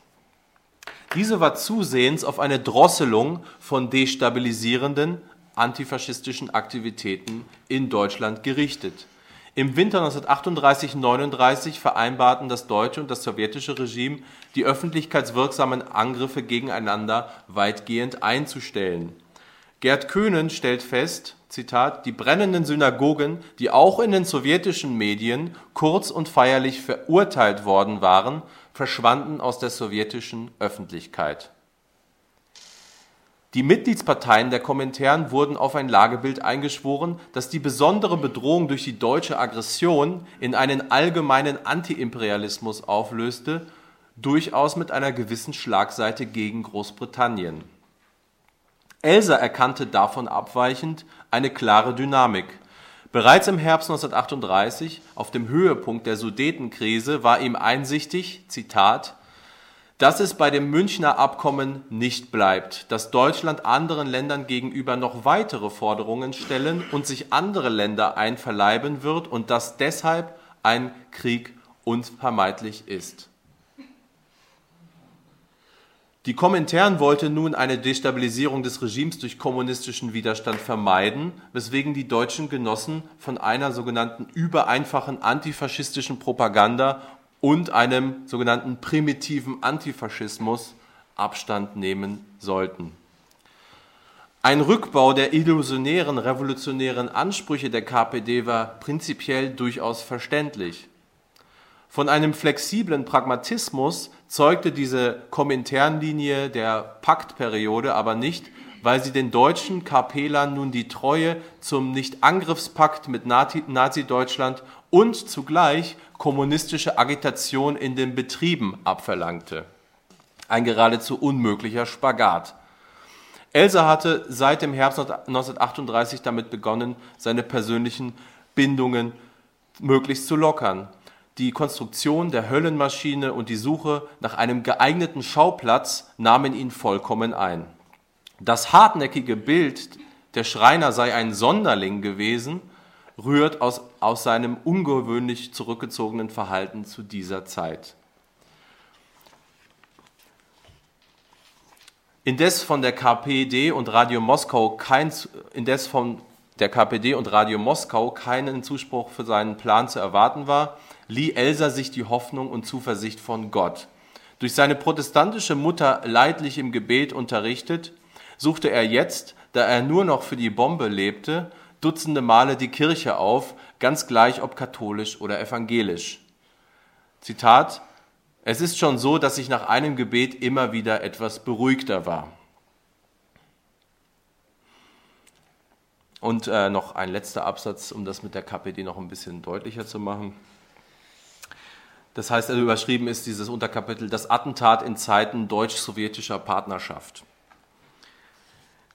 Diese war zusehends auf eine Drosselung von destabilisierenden, antifaschistischen Aktivitäten in Deutschland gerichtet. Im Winter 1938/39 vereinbarten das deutsche und das sowjetische Regime, die öffentlichkeitswirksamen Angriffe gegeneinander weitgehend einzustellen. Gerd Köhnen stellt fest, Zitat, die brennenden Synagogen, die auch in den sowjetischen Medien kurz und feierlich verurteilt worden waren, verschwanden aus der sowjetischen Öffentlichkeit die Mitgliedsparteien der Komintern wurden auf ein Lagebild eingeschworen, das die besondere Bedrohung durch die deutsche Aggression in einen allgemeinen Antiimperialismus auflöste, durchaus mit einer gewissen Schlagseite gegen Großbritannien. Elsa erkannte davon abweichend eine klare Dynamik. Bereits im Herbst 1938, auf dem Höhepunkt der Sudetenkrise, war ihm einsichtig, Zitat, dass es bei dem Münchner Abkommen nicht bleibt, dass Deutschland anderen Ländern gegenüber noch weitere Forderungen stellen und sich andere Länder einverleiben wird und dass deshalb ein Krieg unvermeidlich ist. Die Komintern wollte nun eine Destabilisierung des Regimes durch kommunistischen Widerstand vermeiden, weswegen die deutschen Genossen von einer sogenannten übereinfachen antifaschistischen Propaganda und einem sogenannten primitiven Antifaschismus Abstand nehmen sollten. Ein Rückbau der illusionären revolutionären Ansprüche der KPD war prinzipiell durchaus verständlich. Von einem flexiblen Pragmatismus zeugte diese Kominternlinie der Paktperiode aber nicht, weil sie den deutschen KPlern nun die Treue zum Nicht-Angriffspakt mit Nazi-Deutschland und zugleich kommunistische Agitation in den Betrieben abverlangte. Ein geradezu unmöglicher Spagat. Elsa hatte seit dem Herbst 1938 damit begonnen, seine persönlichen Bindungen möglichst zu lockern. Die Konstruktion der Höllenmaschine und die Suche nach einem geeigneten Schauplatz nahmen ihn vollkommen ein. Das hartnäckige Bild, der Schreiner sei ein Sonderling gewesen, rührt aus, aus seinem ungewöhnlich zurückgezogenen Verhalten zu dieser Zeit. Indes von der KPD und Radio Moskau kein, indes von der KPD und Radio Moskau keinen Zuspruch für seinen Plan zu erwarten war, lieh Elsa sich die Hoffnung und Zuversicht von Gott. Durch seine protestantische Mutter leidlich im Gebet unterrichtet, suchte er jetzt, da er nur noch für die Bombe lebte, dutzende Male die Kirche auf, ganz gleich ob katholisch oder evangelisch. Zitat, es ist schon so, dass ich nach einem Gebet immer wieder etwas beruhigter war. Und äh, noch ein letzter Absatz, um das mit der KPD noch ein bisschen deutlicher zu machen. Das heißt, also überschrieben ist dieses Unterkapitel das Attentat in Zeiten deutsch-sowjetischer Partnerschaft.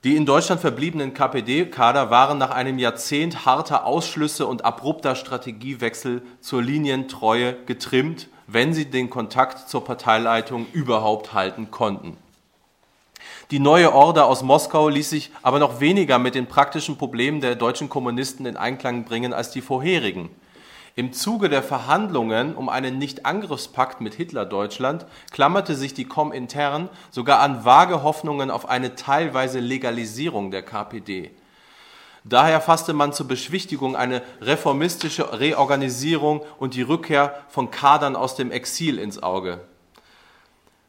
Die in Deutschland verbliebenen KPD-Kader waren nach einem Jahrzehnt harter Ausschlüsse und abrupter Strategiewechsel zur Linientreue getrimmt, wenn sie den Kontakt zur Parteileitung überhaupt halten konnten. Die neue Order aus Moskau ließ sich aber noch weniger mit den praktischen Problemen der deutschen Kommunisten in Einklang bringen als die vorherigen. Im Zuge der Verhandlungen um einen Nichtangriffspakt mit Hitler-Deutschland klammerte sich die Komintern sogar an vage Hoffnungen auf eine teilweise Legalisierung der KPD. Daher fasste man zur Beschwichtigung eine reformistische Reorganisierung und die Rückkehr von Kadern aus dem Exil ins Auge.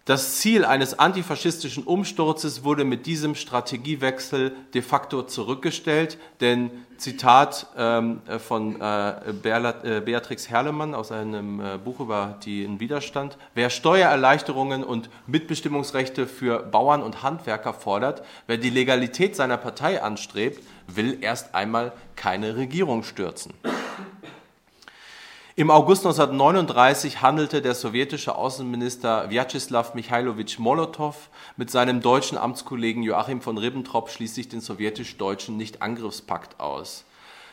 Das Ziel eines antifaschistischen Umsturzes wurde mit diesem Strategiewechsel de facto zurückgestellt, denn Zitat ähm, von äh, äh, Beatrix Herlemann aus einem äh, Buch über den Widerstand, wer Steuererleichterungen und Mitbestimmungsrechte für Bauern und Handwerker fordert, wer die Legalität seiner Partei anstrebt, will erst einmal keine Regierung stürzen. Im August 1939 handelte der sowjetische Außenminister Wjatscheslaw Michailowitsch Molotow mit seinem deutschen Amtskollegen Joachim von Ribbentrop schließlich den sowjetisch-deutschen Nichtangriffspakt aus.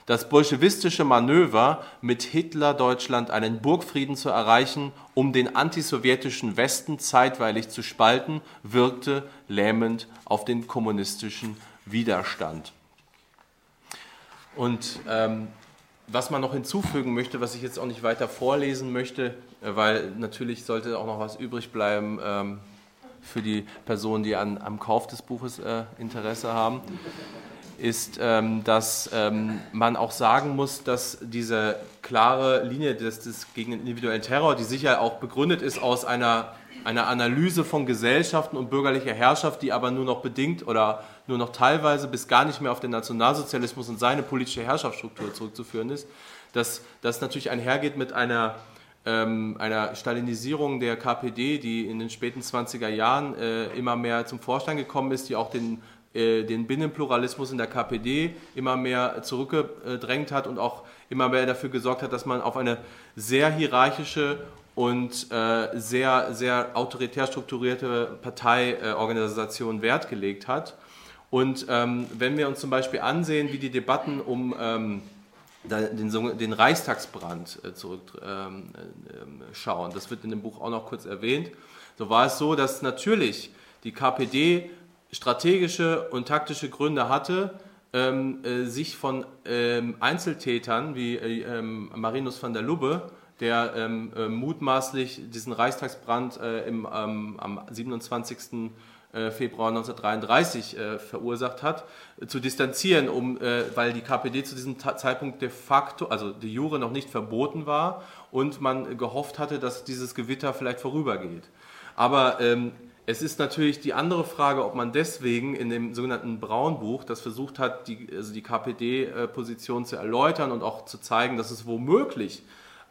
Das bolschewistische Manöver, mit Hitler-Deutschland einen Burgfrieden zu erreichen, um den antisowjetischen Westen zeitweilig zu spalten, wirkte lähmend auf den kommunistischen Widerstand. Und ähm, was man noch hinzufügen möchte, was ich jetzt auch nicht weiter vorlesen möchte, äh, weil natürlich sollte auch noch was übrig bleiben ähm, für die Personen, die an, am Kauf des Buches äh, Interesse haben, ist, ähm, dass ähm, man auch sagen muss, dass diese klare Linie des, des gegen den individuellen Terror, die sicher auch begründet ist aus einer, einer Analyse von Gesellschaften und bürgerlicher Herrschaft, die aber nur noch bedingt oder nur noch teilweise bis gar nicht mehr auf den Nationalsozialismus und seine politische Herrschaftsstruktur zurückzuführen ist, dass das natürlich einhergeht mit einer, ähm, einer Stalinisierung der KPD, die in den späten 20er Jahren äh, immer mehr zum Vorschein gekommen ist, die auch den, äh, den Binnenpluralismus in der KPD immer mehr zurückgedrängt hat und auch immer mehr dafür gesorgt hat, dass man auf eine sehr hierarchische und äh, sehr, sehr autoritär strukturierte Parteiorganisation Wert gelegt hat. Und ähm, wenn wir uns zum Beispiel ansehen, wie die Debatten um ähm, den, den, Reichstagsbrand äh, zurückschauen, ähm, äh, das wird in dem Buch auch noch kurz erwähnt, so war es so, dass natürlich die KPD strategische und taktische Gründe hatte, ähm, äh, sich von ähm, Einzeltätern wie äh, Marinus van der Lubbe, der ähm, äh, mutmaßlich diesen Reichstagsbrand äh, im, am 27. Äh, Februar 1933 äh, verursacht hat, äh, zu distanzieren, um, äh, weil die KPD zu diesem Ta Zeitpunkt de facto, also die Jure noch nicht verboten war und man gehofft hatte, dass dieses Gewitter vielleicht vorübergeht. Aber ähm, es ist natürlich die andere Frage, ob man deswegen in dem sogenannten Braunbuch, das versucht hat, die, also die KPD-Position zu erläutern und auch zu zeigen, dass es womöglich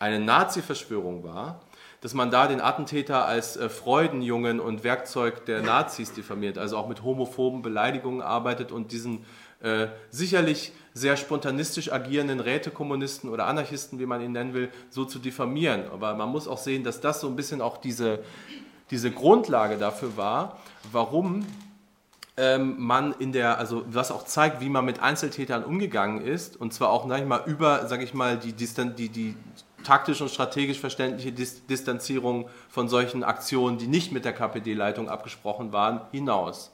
eine Nazi-Verschwörung war, dass man da den Attentäter als äh, Freudenjungen und Werkzeug der Nazis diffamiert, also auch mit homophoben Beleidigungen arbeitet und diesen äh, sicherlich sehr spontanistisch agierenden Rätekommunisten oder Anarchisten, wie man ihn nennen will, so zu diffamieren. Aber man muss auch sehen, dass das so ein bisschen auch diese, diese Grundlage dafür war, warum ähm, man in der, also was auch zeigt, wie man mit Einzeltätern umgegangen ist, und zwar auch, sag ich mal, über, sag ich mal, die, die, die taktisch und strategisch verständliche Distanzierung von solchen Aktionen, die nicht mit der KPD-Leitung abgesprochen waren, hinaus.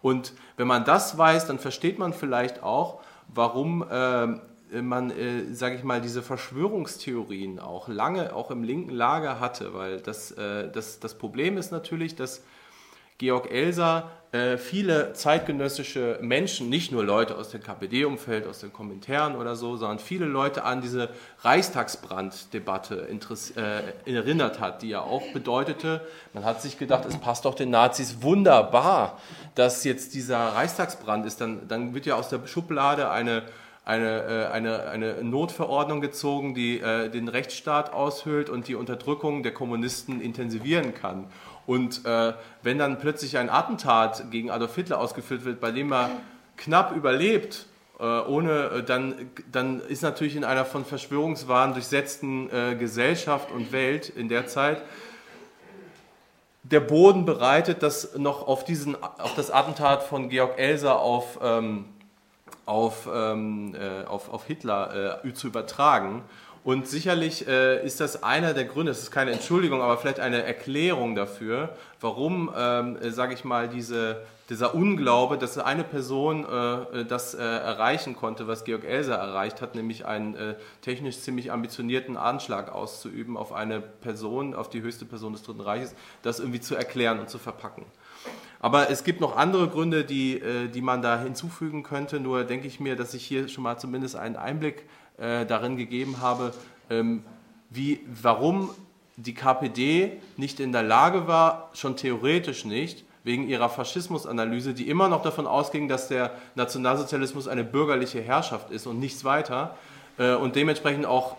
Und wenn man das weiß, dann versteht man vielleicht auch, warum äh, man, äh, sage ich mal, diese Verschwörungstheorien auch lange auch im linken Lager hatte, weil das, äh, das, das Problem ist natürlich, dass Georg Elser äh, viele zeitgenössische Menschen, nicht nur Leute aus dem KPD-Umfeld, aus den Kommentaren oder so, sondern viele Leute an diese Reichstagsbranddebatte äh, erinnert hat, die ja auch bedeutete, man hat sich gedacht, es passt doch den Nazis wunderbar, dass jetzt dieser Reichstagsbrand ist. Dann, dann wird ja aus der Schublade eine eine, äh, eine, eine Notverordnung gezogen, die äh, den Rechtsstaat aushöhlt und die Unterdrückung der Kommunisten intensivieren kann. Und äh, wenn dann plötzlich ein Attentat gegen Adolf Hitler ausgeführt wird, bei dem er knapp überlebt, äh, ohne, äh, dann, dann ist natürlich in einer von Verschwörungswahn durchsetzten äh, Gesellschaft und Welt in der Zeit der Boden bereitet, das noch auf, diesen, auf das Attentat von Georg Elser auf, ähm, auf, ähm, äh, auf, auf Hitler äh, zu übertragen. Und sicherlich äh, ist das einer der Gründe, es ist keine Entschuldigung, aber vielleicht eine Erklärung dafür, warum, ähm, äh, sage ich mal, diese, dieser Unglaube, dass eine Person äh, äh das äh, erreichen konnte, was Georg Elser erreicht hat, nämlich einen äh, technisch ziemlich ambitionierten Anschlag auszuüben auf eine Person, auf die höchste Person des Dritten Reiches, das irgendwie zu erklären und zu verpacken. Aber es gibt noch andere Gründe, die, die man da hinzufügen könnte. Nur denke ich mir, dass ich hier schon mal zumindest einen Einblick äh, darin gegeben habe, ähm, wie, warum die KPD nicht in der Lage war, schon theoretisch nicht, wegen ihrer Faschismusanalyse, die immer noch davon ausging, dass der Nationalsozialismus eine bürgerliche Herrschaft ist und nichts weiter äh, und dementsprechend auch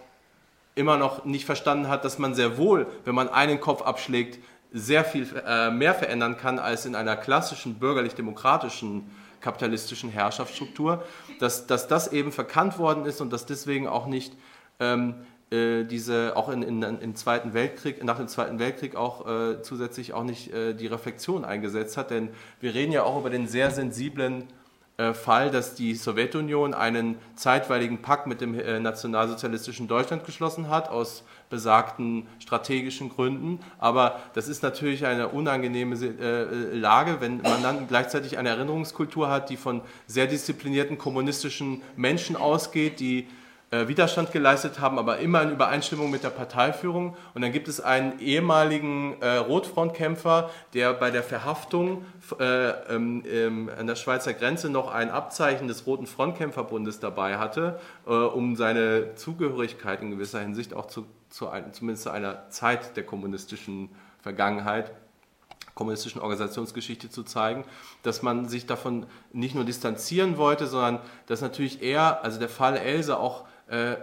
immer noch nicht verstanden hat, dass man sehr wohl, wenn man einen Kopf abschlägt, sehr viel äh, mehr verändern kann als in einer klassischen bürgerlich-demokratischen kapitalistischen Herrschaftsstruktur, dass, dass das eben verkannt worden ist und dass deswegen auch nicht ähm, äh, diese, auch in, in, im Zweiten Weltkrieg, nach dem Zweiten Weltkrieg auch äh, zusätzlich auch nicht äh, die Reflexion eingesetzt hat, denn wir reden ja auch über den sehr sensiblen Fall, dass die Sowjetunion einen zeitweiligen Pakt mit dem äh, nationalsozialistischen Deutschland geschlossen hat, aus besagten strategischen Gründen. Aber das ist natürlich eine unangenehme äh, Lage, wenn man dann gleichzeitig eine Erinnerungskultur hat, die von sehr disziplinierten kommunistischen Menschen ausgeht, die äh, Widerstand geleistet haben, aber immer in Übereinstimmung mit der Parteiführung. Und dann gibt es einen ehemaligen äh, Rotfrontkämpfer, der bei der Verhaftung äh, ähm, ähm, an der Schweizer Grenze noch ein Abzeichen des Roten Frontkämpferbundes dabei hatte, äh, um seine Zugehörigkeit in gewisser Hinsicht auch zu, zu ein, zumindest zu einer Zeit der kommunistischen Vergangenheit kommunistischen Organisationsgeschichte zu zeigen, dass man sich davon nicht nur distanzieren wollte, sondern dass natürlich eher, also der Fall Else auch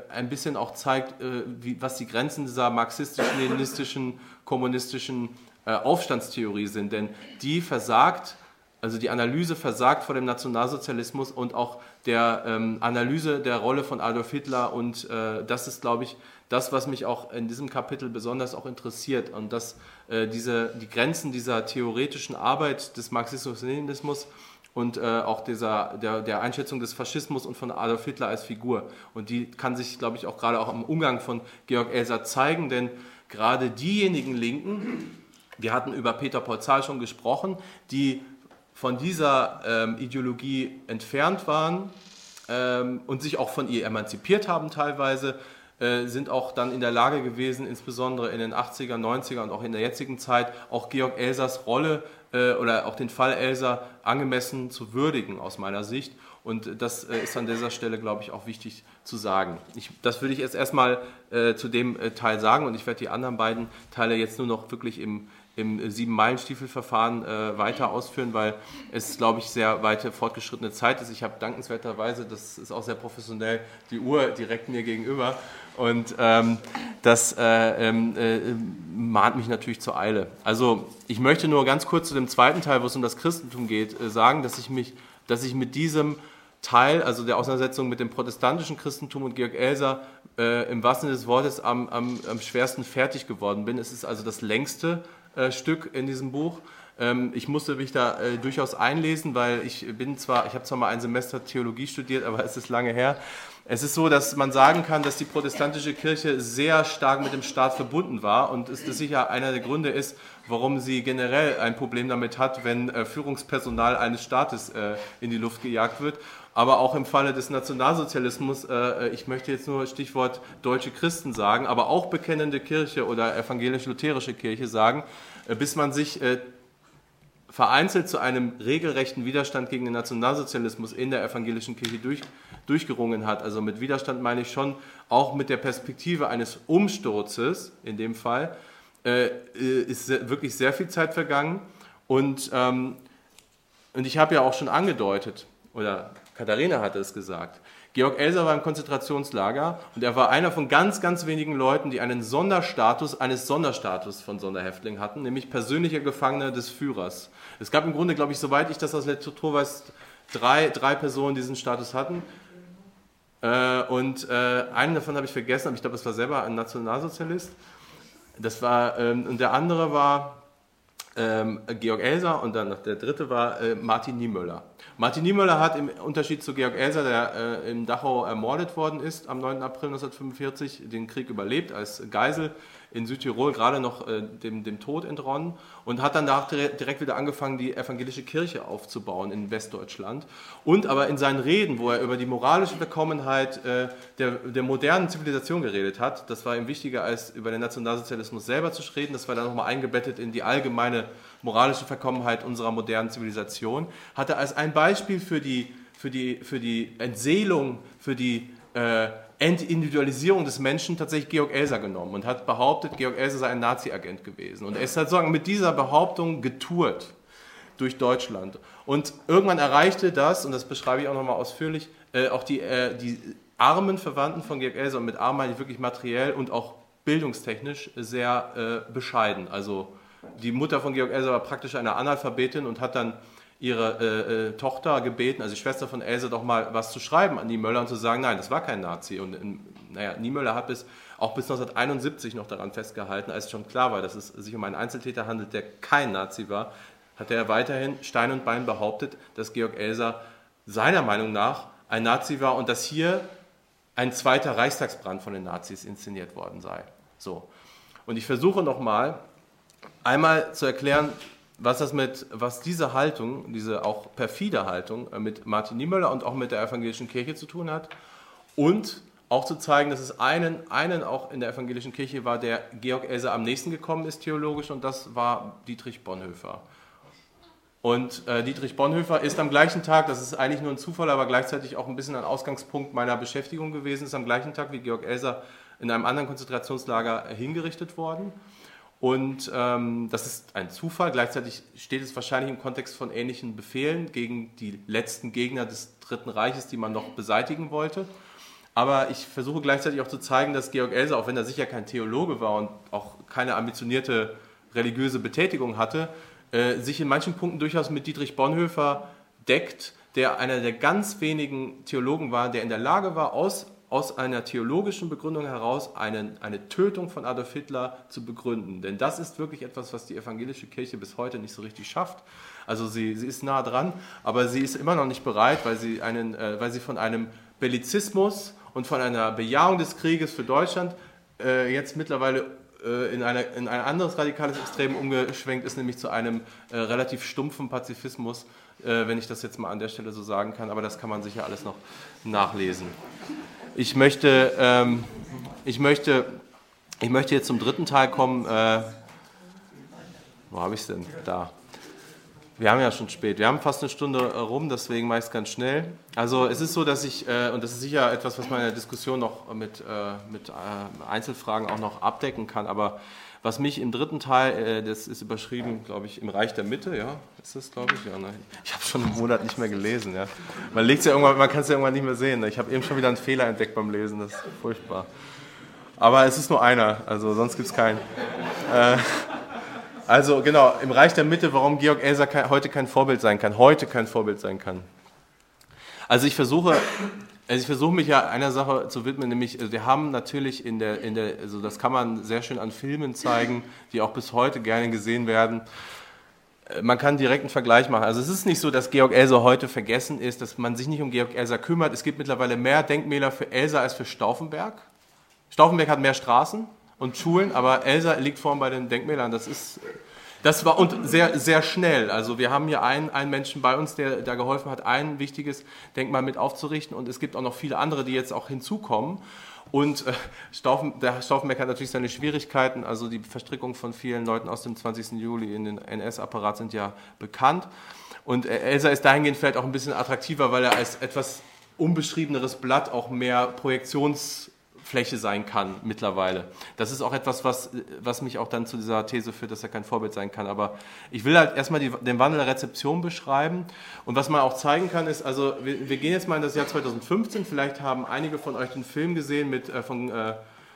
ein bisschen auch zeigt, äh, wie, was die Grenzen dieser marxistisch-leninistischen, kommunistischen äh, Aufstandstheorie sind. Denn die versagt, also die Analyse versagt vor dem Nationalsozialismus und auch der ähm, Analyse der Rolle von Adolf Hitler. Und äh, das ist, glaube ich, das, was mich auch in diesem Kapitel besonders auch interessiert. Und dass äh, diese, die Grenzen dieser theoretischen Arbeit des Marxismus-Leninismus und äh, auch dieser, der, der Einschätzung des Faschismus und von Adolf Hitler als Figur. Und die kann sich, glaube ich, auch gerade auch im Umgang von Georg Elser zeigen, denn gerade diejenigen Linken, wir hatten über Peter Polzal schon gesprochen, die von dieser ähm, Ideologie entfernt waren ähm, und sich auch von ihr emanzipiert haben teilweise, äh, sind auch dann in der Lage gewesen, insbesondere in den 80er, 90er und auch in der jetzigen Zeit, auch Georg Elsers Rolle äh, oder auch den Fall Elser angemessen zu würdigen aus meiner Sicht. Und das äh, ist an dieser Stelle, glaube ich, auch wichtig zu sagen. Ich, das würde ich jetzt erstmal äh, zu dem äh, Teil sagen und ich werde die anderen beiden Teile jetzt nur noch wirklich im, im Sieben-Meilen-Stiefel-Verfahren äh, weiter ausführen, weil es, glaube ich, sehr weite fortgeschrittene Zeit ist. Ich habe dankenswerterweise, das ist auch sehr professionell, die Uhr direkt mir gegenüber und ähm, das äh, ähm, äh, mahnt mich natürlich zur Eile. Also ich möchte nur ganz kurz zu dem zweiten Teil, wo es um das Christentum geht, äh, sagen, dass ich mich, dass ich mit diesem Teil, also der Auseinandersetzung mit dem protestantischen Christentum und Georg Elser äh, im wahrsten Sinne des Wortes am, am, am schwersten fertig geworden bin. Es ist also das längste äh, Stück in diesem Buch. Ähm, ich musste mich da äh, durchaus einlesen, weil ich bin zwar, ich habe zwar mal ein Semester Theologie studiert, aber es ist lange her. Es ist so, dass man sagen kann, dass die protestantische Kirche sehr stark mit dem Staat verbunden war und es das sicher einer der Gründe ist, warum sie generell ein Problem damit hat, wenn äh, Führungspersonal eines Staates äh, in die Luft gejagt wird. Aber auch im Falle des Nationalsozialismus, äh, ich möchte jetzt nur Stichwort deutsche Christen sagen, aber auch bekennende Kirche oder evangelisch-lutherische Kirche sagen, bis man sich vereinzelt zu einem regelrechten Widerstand gegen den Nationalsozialismus in der evangelischen Kirche durch, durchgerungen hat. Also mit Widerstand meine ich schon auch mit der Perspektive eines Umsturzes in dem Fall, äh, ist wirklich sehr viel Zeit vergangen. Und, ähm, und ich habe ja auch schon angedeutet, oder Katharina hatte es gesagt, Georg Elser war im Konzentrationslager und er war einer von ganz, ganz wenigen Leuten, die einen Sonderstatus eines Sonderstatus von Sonderhäftling hatten, nämlich persönlicher Gefangener des Führers. Es gab im Grunde, glaube ich, soweit ich das aus Literatur weiß, drei, drei Personen, die diesen Status hatten. Äh, und äh, einen davon habe ich vergessen, aber ich glaube, es war selber ein Nationalsozialist. Das war, ähm, und der andere war ähm, Georg Elser und dann der dritte war äh, Martin Niemöller. Martin Niemöller hat im Unterschied zu Georg Elser, der äh, in Dachau ermordet worden ist am 9. April 1945, den Krieg überlebt als Geisel in Südtirol gerade noch äh, dem, dem Tod entronnen und hat dann direkt wieder angefangen, die evangelische Kirche aufzubauen in Westdeutschland. Und aber in seinen Reden, wo er über die moralische Verkommenheit äh, der, der modernen Zivilisation geredet hat, das war ihm wichtiger, als über den Nationalsozialismus selber zu reden, das war dann nochmal eingebettet in die allgemeine moralische Verkommenheit unserer modernen Zivilisation, hat er als ein Beispiel für die, für die, für die Entseelung, für die äh, Entindividualisierung des Menschen tatsächlich Georg Elser genommen und hat behauptet, Georg Elser sei ein Nazi-Agent gewesen. Und er ist sozusagen mit dieser Behauptung getourt durch Deutschland. Und irgendwann erreichte das, und das beschreibe ich auch nochmal ausführlich, äh, auch die, äh, die armen Verwandten von Georg Elser, und mit arm meine ich wirklich materiell und auch bildungstechnisch sehr äh, bescheiden. Also die Mutter von Georg Elser war praktisch eine Analphabetin und hat dann ihre äh, äh, Tochter gebeten, also die Schwester von Else, doch mal was zu schreiben an Niemöller und zu sagen, nein, das war kein Nazi. Und in, naja, Niemöller hat bis, auch bis 1971 noch daran festgehalten, als schon klar war, dass es sich um einen Einzeltäter handelt, der kein Nazi war, hat er weiterhin Stein und Bein behauptet, dass Georg Elser seiner Meinung nach ein Nazi war und dass hier ein zweiter Reichstagsbrand von den Nazis inszeniert worden sei. So. Und ich versuche nochmal einmal zu erklären, was das mit, was diese Haltung, diese auch perfide Haltung äh, mit Martin Niemöller und auch mit der evangelischen Kirche zu tun hat und auch zu zeigen, dass es einen, einen auch in der evangelischen Kirche war, der Georg Elser am nächsten gekommen ist theologisch und das war Dietrich Bonhoeffer. Und äh, Dietrich Bonhoeffer ist am gleichen Tag, das ist eigentlich nur ein Zufall, aber gleichzeitig auch ein bisschen ein Ausgangspunkt meiner Beschäftigung gewesen, ist am gleichen Tag wie Georg Elser in einem anderen Konzentrationslager hingerichtet worden. Und ähm, das ist ein Zufall. Gleichzeitig steht es wahrscheinlich im Kontext von ähnlichen Befehlen gegen die letzten Gegner des Dritten Reiches, die man noch beseitigen wollte. Aber ich versuche gleichzeitig auch zu zeigen, dass Georg Elser, auch wenn er sicher kein Theologe war und auch keine ambitionierte religiöse Betätigung hatte, äh, sich in manchen Punkten durchaus mit Dietrich Bonhoeffer deckt, der einer der ganz wenigen Theologen war, der in der Lage war, aus aus einer theologischen Begründung heraus eine, eine Tötung von Adolf Hitler zu begründen. Denn das ist wirklich etwas, was die evangelische Kirche bis heute nicht so richtig schafft. Also sie, sie ist nah dran, aber sie ist immer noch nicht bereit, weil sie, einen, äh, weil sie von einem Bellizismus und von einer Bejahung des Krieges für Deutschland äh, jetzt mittlerweile äh, in, eine, in ein anderes radikales Extrem umgeschwenkt ist, nämlich zu einem äh, relativ stumpfen Pazifismus, äh, wenn ich das jetzt mal an der Stelle so sagen kann. Aber das kann man sicher alles noch nachlesen. Ich möchte, ähm, ich möchte, ich möchte jetzt zum dritten Teil kommen. Äh, wo habe ich es denn? Da. Wir haben ja schon spät. Wir haben fast eine Stunde rum, deswegen mache ich es ganz schnell. Also es ist so, dass ich, äh, und das ist sicher etwas, was man in der Diskussion noch mit, äh, mit äh, Einzelfragen auch noch abdecken kann, aber was mich im dritten Teil, äh, das ist überschrieben, glaube ich, im Reich der Mitte, ja, ist das, glaube ich, ja, nein. Ich habe schon einen Monat nicht mehr gelesen, ja. Man legt ja irgendwann, man kann es ja irgendwann nicht mehr sehen. Ne? Ich habe eben schon wieder einen Fehler entdeckt beim Lesen, das ist furchtbar. Aber es ist nur einer, also sonst gibt es keinen. Äh, also genau, im Reich der Mitte, warum Georg Elser heute kein Vorbild sein kann, heute kein Vorbild sein kann. Also ich versuche also ich versuche mich ja einer Sache zu widmen, nämlich also wir haben natürlich in der, in der, also das kann man sehr schön an Filmen zeigen, die auch bis heute gerne gesehen werden. Äh, man kann direkt einen Vergleich machen. Also es ist nicht so, dass Georg Elser heute vergessen ist, dass man sich nicht um Georg Elser kümmert. Es gibt mittlerweile mehr Denkmäler für Elser als für Stauffenberg. Stauffenberg hat mehr Straßen und Schulen, aber Elser liegt vorn bei den Denkmälern. Das ist Das war und sehr, sehr schnell. Also wir haben hier einen, einen Menschen bei uns, der da geholfen hat, ein wichtiges Denkmal mit aufzurichten. Und es gibt auch noch viele andere, die jetzt auch hinzukommen. Und äh, der Stauffenberg hat natürlich seine Schwierigkeiten. Also die Verstrickung von vielen Leuten aus dem 20. Juli in den NS-Apparat sind ja bekannt. Und äh, Elsa ist dahingehend vielleicht auch ein bisschen attraktiver, weil er als etwas unbeschriebeneres Blatt auch mehr Projektions Fläche sein kann mittlerweile. Das ist auch etwas, was, was mich auch dann zu dieser These führt, dass er kein Vorbild sein kann. Aber ich will halt erstmal die, den Wandel der Rezeption beschreiben. Und was man auch zeigen kann, ist, also wir, wir, gehen jetzt mal in das Jahr 2015. Vielleicht haben einige von euch den Film gesehen mit, äh, von, äh,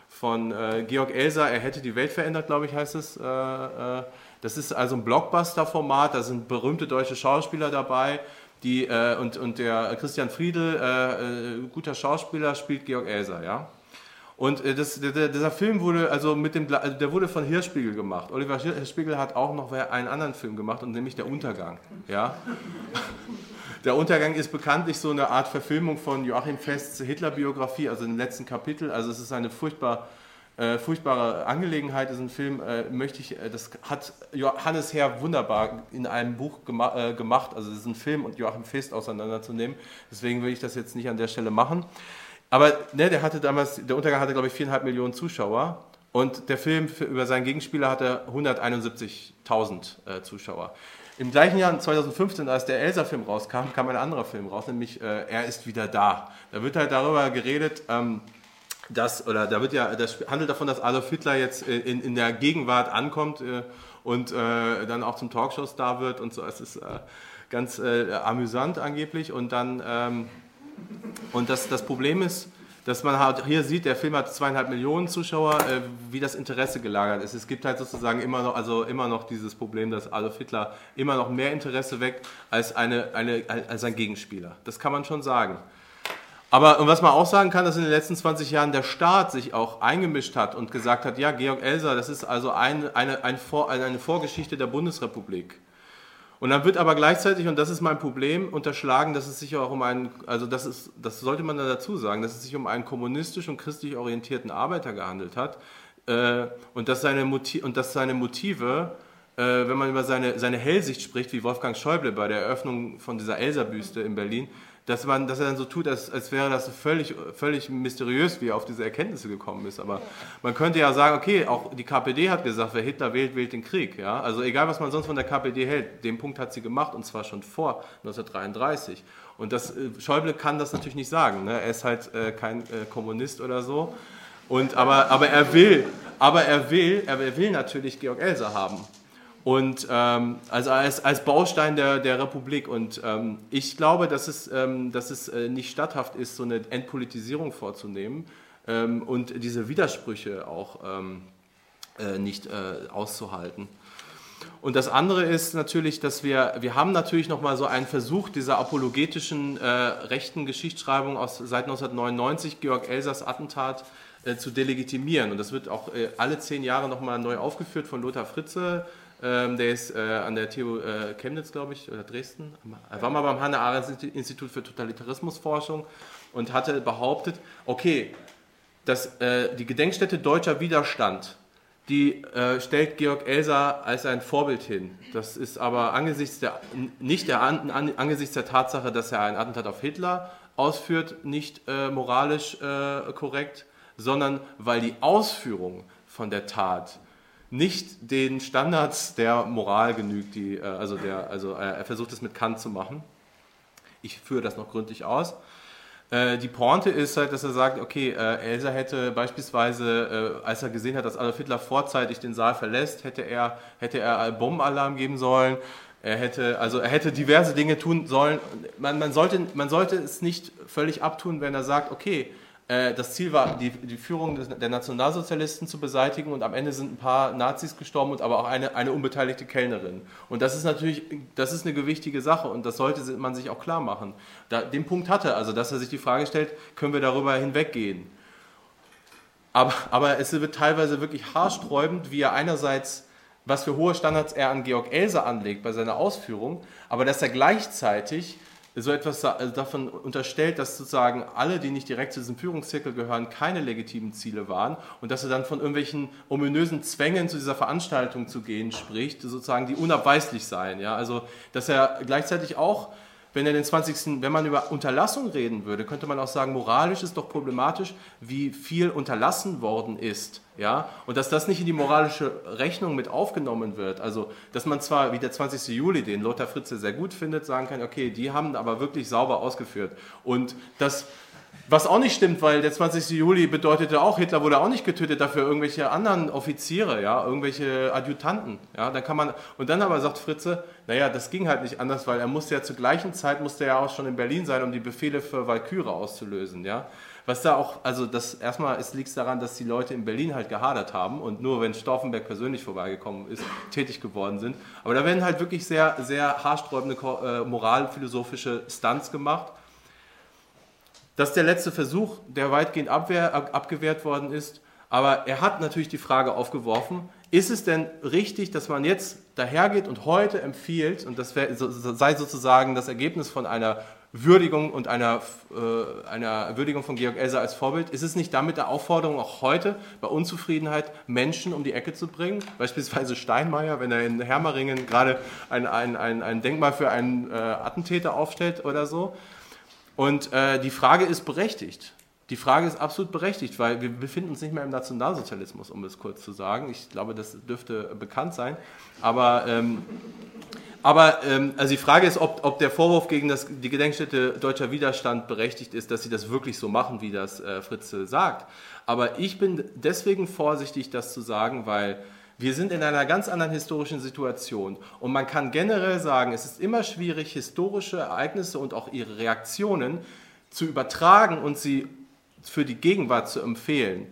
von äh, Georg Elser, Er hätte die Welt verändert, glaube ich, heißt es. Äh, äh, das ist also ein Blockbuster-Format, da sind berühmte deutsche Schauspieler dabei. Die, äh, und, und der Christian Friedel, guter Schauspieler, spielt Georg Elser, ja. Und äh, das, der, dieser Film wurde also mit dem, also der wurde von Hirschspiegel gemacht. Oliver Hirschspiegel hat auch noch einen anderen Film gemacht, und nämlich Der Untergang. Ja? [LAUGHS] Der Untergang ist bekanntlich so eine Art Verfilmung von Joachim Fests Hitler-Biografie, also im letzten Kapitel. Also es ist eine furchtbar, äh, furchtbare Angelegenheit. Diesen Film äh, möchte ich, äh, das hat Johannes Herr wunderbar in einem Buch gema äh, gemacht. Also diesen Film und Joachim Fest auseinanderzunehmen. Deswegen will ich das jetzt nicht an der Stelle machen. Aber ne, der hatte damals, der Untergang hatte, glaube ich, viereinhalb Millionen Zuschauer. Und der Film für, über seinen Gegenspieler hatte 171.000 äh, Zuschauer. Im gleichen Jahr, 2015, als der Elsa-Film rauskam, kam ein anderer Film raus, nämlich äh, Er ist wieder da. Da wird halt darüber geredet, ähm, dass, oder da wird ja, das handelt davon, dass Adolf Hitler jetzt äh, in, in der Gegenwart ankommt äh, und äh, dann auch zum Talkshow-Star wird und so. Es ist äh, ganz amüsant angeblich. Und dann. Ähm, und das, das Problem ist, dass man halt hier sieht, der Film hat zweieinhalb Millionen Zuschauer, äh, wie das Interesse gelagert ist. Es gibt halt sozusagen immer noch, also immer noch dieses Problem, dass Adolf Hitler immer noch mehr Interesse weckt als, eine, eine, als ein Gegenspieler. Das kann man schon sagen. Aber und was man auch sagen kann, dass in den letzten 20 Jahren der Staat sich auch eingemischt hat und gesagt hat, ja, Georg Elser, das ist also ein, eine, ein Vor, eine Vorgeschichte der Bundesrepublik. Und dann wird aber gleichzeitig, und das ist mein Problem, unterschlagen, dass es sich auch um einen, also das, ist, das sollte man dann dazu sagen, dass es sich um einen kommunistisch und christlich orientierten Arbeiter gehandelt hat äh, und, dass seine Motive, und dass seine Motive, äh, wenn man über seine, seine Hellsicht spricht, wie Wolfgang Schäuble bei der Eröffnung von dieser Elsa-Büste in Berlin, dass, man, dass er dann so tut, als, als wäre das völlig, völlig mysteriös, wie er auf diese Erkenntnisse gekommen ist. Aber man könnte ja sagen, okay, auch die KPD hat gesagt, wer Hitler wählt, wählt den Krieg. Ja? Also egal, was man sonst von der KPD hält, den Punkt hat sie gemacht und zwar schon vor 1933. Und das, äh, Schäuble kann das natürlich nicht sagen. Ne? Er ist halt äh, kein äh, Kommunist oder so. Und, aber, aber er will, aber er will, er will natürlich Georg Elser haben. Und ähm, also als, als Baustein der, der Republik. Und ähm, ich glaube, dass es, ähm, dass es äh, nicht statthaft ist, so eine Entpolitisierung vorzunehmen ähm, und diese Widersprüche auch ähm, äh, nicht äh, auszuhalten. Und das andere ist natürlich, dass wir, wir haben natürlich nochmal so einen Versuch dieser apologetischen äh, rechten Geschichtsschreibung aus, seit 1999, Georg Elsers Attentat, äh, zu delegitimieren. Und das wird auch äh, alle zehn Jahre nochmal neu aufgeführt von Lothar Fritze, ähm, der ist äh, an der TU äh, Chemnitz, glaube ich, oder Dresden. Er war mal beim Hannah-Arendt-Institut für Totalitarismusforschung und hatte behauptet, okay, dass, äh, die Gedenkstätte Deutscher Widerstand, die äh, stellt Georg Elser als ein Vorbild hin. Das ist aber angesichts der, nicht der, an, angesichts der Tatsache, dass er ein Attentat auf Hitler ausführt, nicht äh, moralisch äh, korrekt, sondern weil die Ausführung von der Tat nicht den Standards der Moral genügt, die, äh, also, der, also er versucht es mit Kant zu machen. Ich führe das noch gründlich aus. Äh, die Pointe ist halt, dass er sagt, okay, äh, Elsa hätte beispielsweise, als er gesehen hat, dass Adolf Hitler vorzeitig den Saal verlässt, hätte er, hätte er Bombenalarm geben sollen. Er hätte, also er hätte diverse Dinge tun sollen. Man, man, sollte, man sollte es nicht völlig abtun, wenn er sagt, okay, äh, das Ziel war, die, die Führung der Nationalsozialisten zu beseitigen und am Ende sind ein paar Nazis gestorben und aber auch eine, eine unbeteiligte Kellnerin. Und das ist natürlich, das ist eine gewichtige Sache und das sollte man sich auch klar machen. Da, den Punkt hatte also, dass er sich die Frage stellt, können wir darüber hinweggehen? Aber, aber es wird teilweise wirklich haarsträubend, wie er einerseits, was für hohe Standards er an Georg Elser anlegt bei seiner Ausführung, aber dass er gleichzeitig so etwas also davon unterstellt, dass sozusagen alle, die nicht direkt zu diesem Führungszirkel gehören, keine legitimen Ziele waren und dass er dann von irgendwelchen ominösen Zwängen zu dieser Veranstaltung zu gehen spricht, sozusagen die unabweislich seien. Ja? Also dass er gleichzeitig auch wenn er den 20. wenn man über Unterlassung reden würde, könnte man auch sagen, moralisch ist doch problematisch, wie viel unterlassen worden ist. Ja? Und dass das nicht in die moralische Rechnung mit aufgenommen wird. Also, dass man zwar wie der 20. Juli, den Lothar Fritze sehr gut findet, sagen kann, okay, die haben aber wirklich sauber ausgeführt. Und das was auch nicht stimmt, weil der 20. Juli bedeutete auch, Hitler wurde auch nicht getötet, dafür irgendwelche anderen Offiziere, ja, irgendwelche Adjutanten. Ja, dann kann man, und dann aber sagt Fritze, naja, das ging halt nicht anders, weil er musste ja zur gleichen Zeit, musste er ja auch schon in Berlin sein, um die Befehle für Walküre auszulösen. Ja. Was da auch, also das erstmal liegt es daran, dass die Leute in Berlin halt gehadert haben und nur wenn Stauffenberg persönlich vorbeigekommen ist, tätig geworden sind. Aber da werden halt wirklich sehr, sehr haarsträubende äh, moralphilosophische Stunts gemacht das ist der letzte Versuch, der weitgehend abwehr, abgewehrt worden ist. Aber er hat natürlich die Frage aufgeworfen, ist es denn richtig, dass man jetzt dahergeht und heute empfiehlt, und das wär, sei sozusagen das Ergebnis von einer Würdigung und einer, äh, einer Würdigung von Georg Elser als Vorbild, ist es nicht damit der Aufforderung, auch heute bei Unzufriedenheit Menschen um die Ecke zu bringen? Beispielsweise Steinmeier, wenn er in Hermeringen gerade ein, ein, ein, ein Denkmal für einen äh, Attentäter aufstellt oder so. Und äh, die Frage ist berechtigt. Die Frage ist absolut berechtigt, weil wir befinden uns nicht mehr im Nationalsozialismus, um es kurz zu sagen. Ich glaube, das dürfte bekannt sein. Aber, ähm, aber ähm, also die Frage ist, ob, ob der Vorwurf gegen das, die Gedenkstätte Deutscher Widerstand berechtigt ist, dass sie das wirklich so machen, wie das äh, Fritze sagt. Aber ich bin deswegen vorsichtig, das zu sagen, weil wir sind in einer ganz anderen historischen Situation und man kann generell sagen, es ist immer schwierig, historische Ereignisse und auch ihre Reaktionen zu übertragen und sie für die Gegenwart zu empfehlen.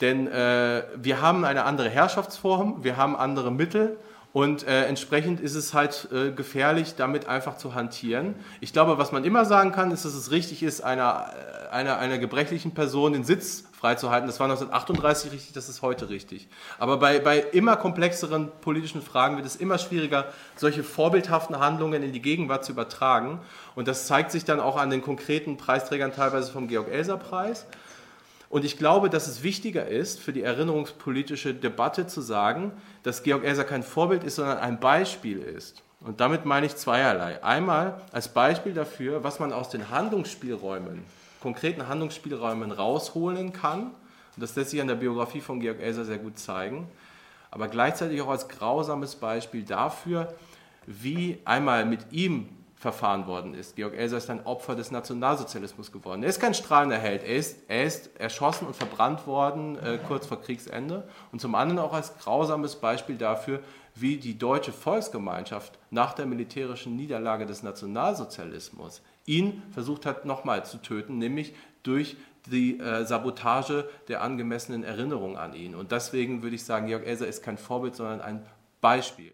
Denn äh, wir haben eine andere Herrschaftsform, wir haben andere Mittel und äh, entsprechend ist es halt äh, gefährlich, damit einfach zu hantieren. Ich glaube, was man immer sagen kann, ist, dass es richtig ist, einer, äh, einer, einer gebrechlichen Person den Sitz freizuhalten. Das war 1938 richtig, das ist heute richtig. Aber bei, bei immer komplexeren politischen Fragen wird es immer schwieriger, solche vorbildhaften Handlungen in die Gegenwart zu übertragen. Und das zeigt sich dann auch an den konkreten Preisträgern teilweise vom Georg-Elser-Preis. Und ich glaube, dass es wichtiger ist, für die erinnerungspolitische Debatte zu sagen, dass Georg Elser kein Vorbild ist, sondern ein Beispiel ist. Und damit meine ich zweierlei. Einmal als Beispiel dafür, was man aus den Handlungsspielräumen konkreten Handlungsspielräumen rausholen kann. Und das lässt sich an der Biografie von Georg Elser sehr gut zeigen. Aber gleichzeitig auch als grausames Beispiel dafür, wie einmal mit ihm verfahren worden ist. Georg Elser ist ein Opfer des Nationalsozialismus geworden. Er ist kein strahlender Held. Er ist, er ist erschossen und verbrannt worden äh, kurz vor Kriegsende. Und zum anderen auch als grausames Beispiel dafür, wie die deutsche Volksgemeinschaft nach der militärischen Niederlage des Nationalsozialismus ihn versucht hat nochmal zu töten, nämlich durch die äh, Sabotage der angemessenen Erinnerung an ihn. Und deswegen würde ich sagen, Georg Elser ist kein Vorbild, sondern ein Beispiel.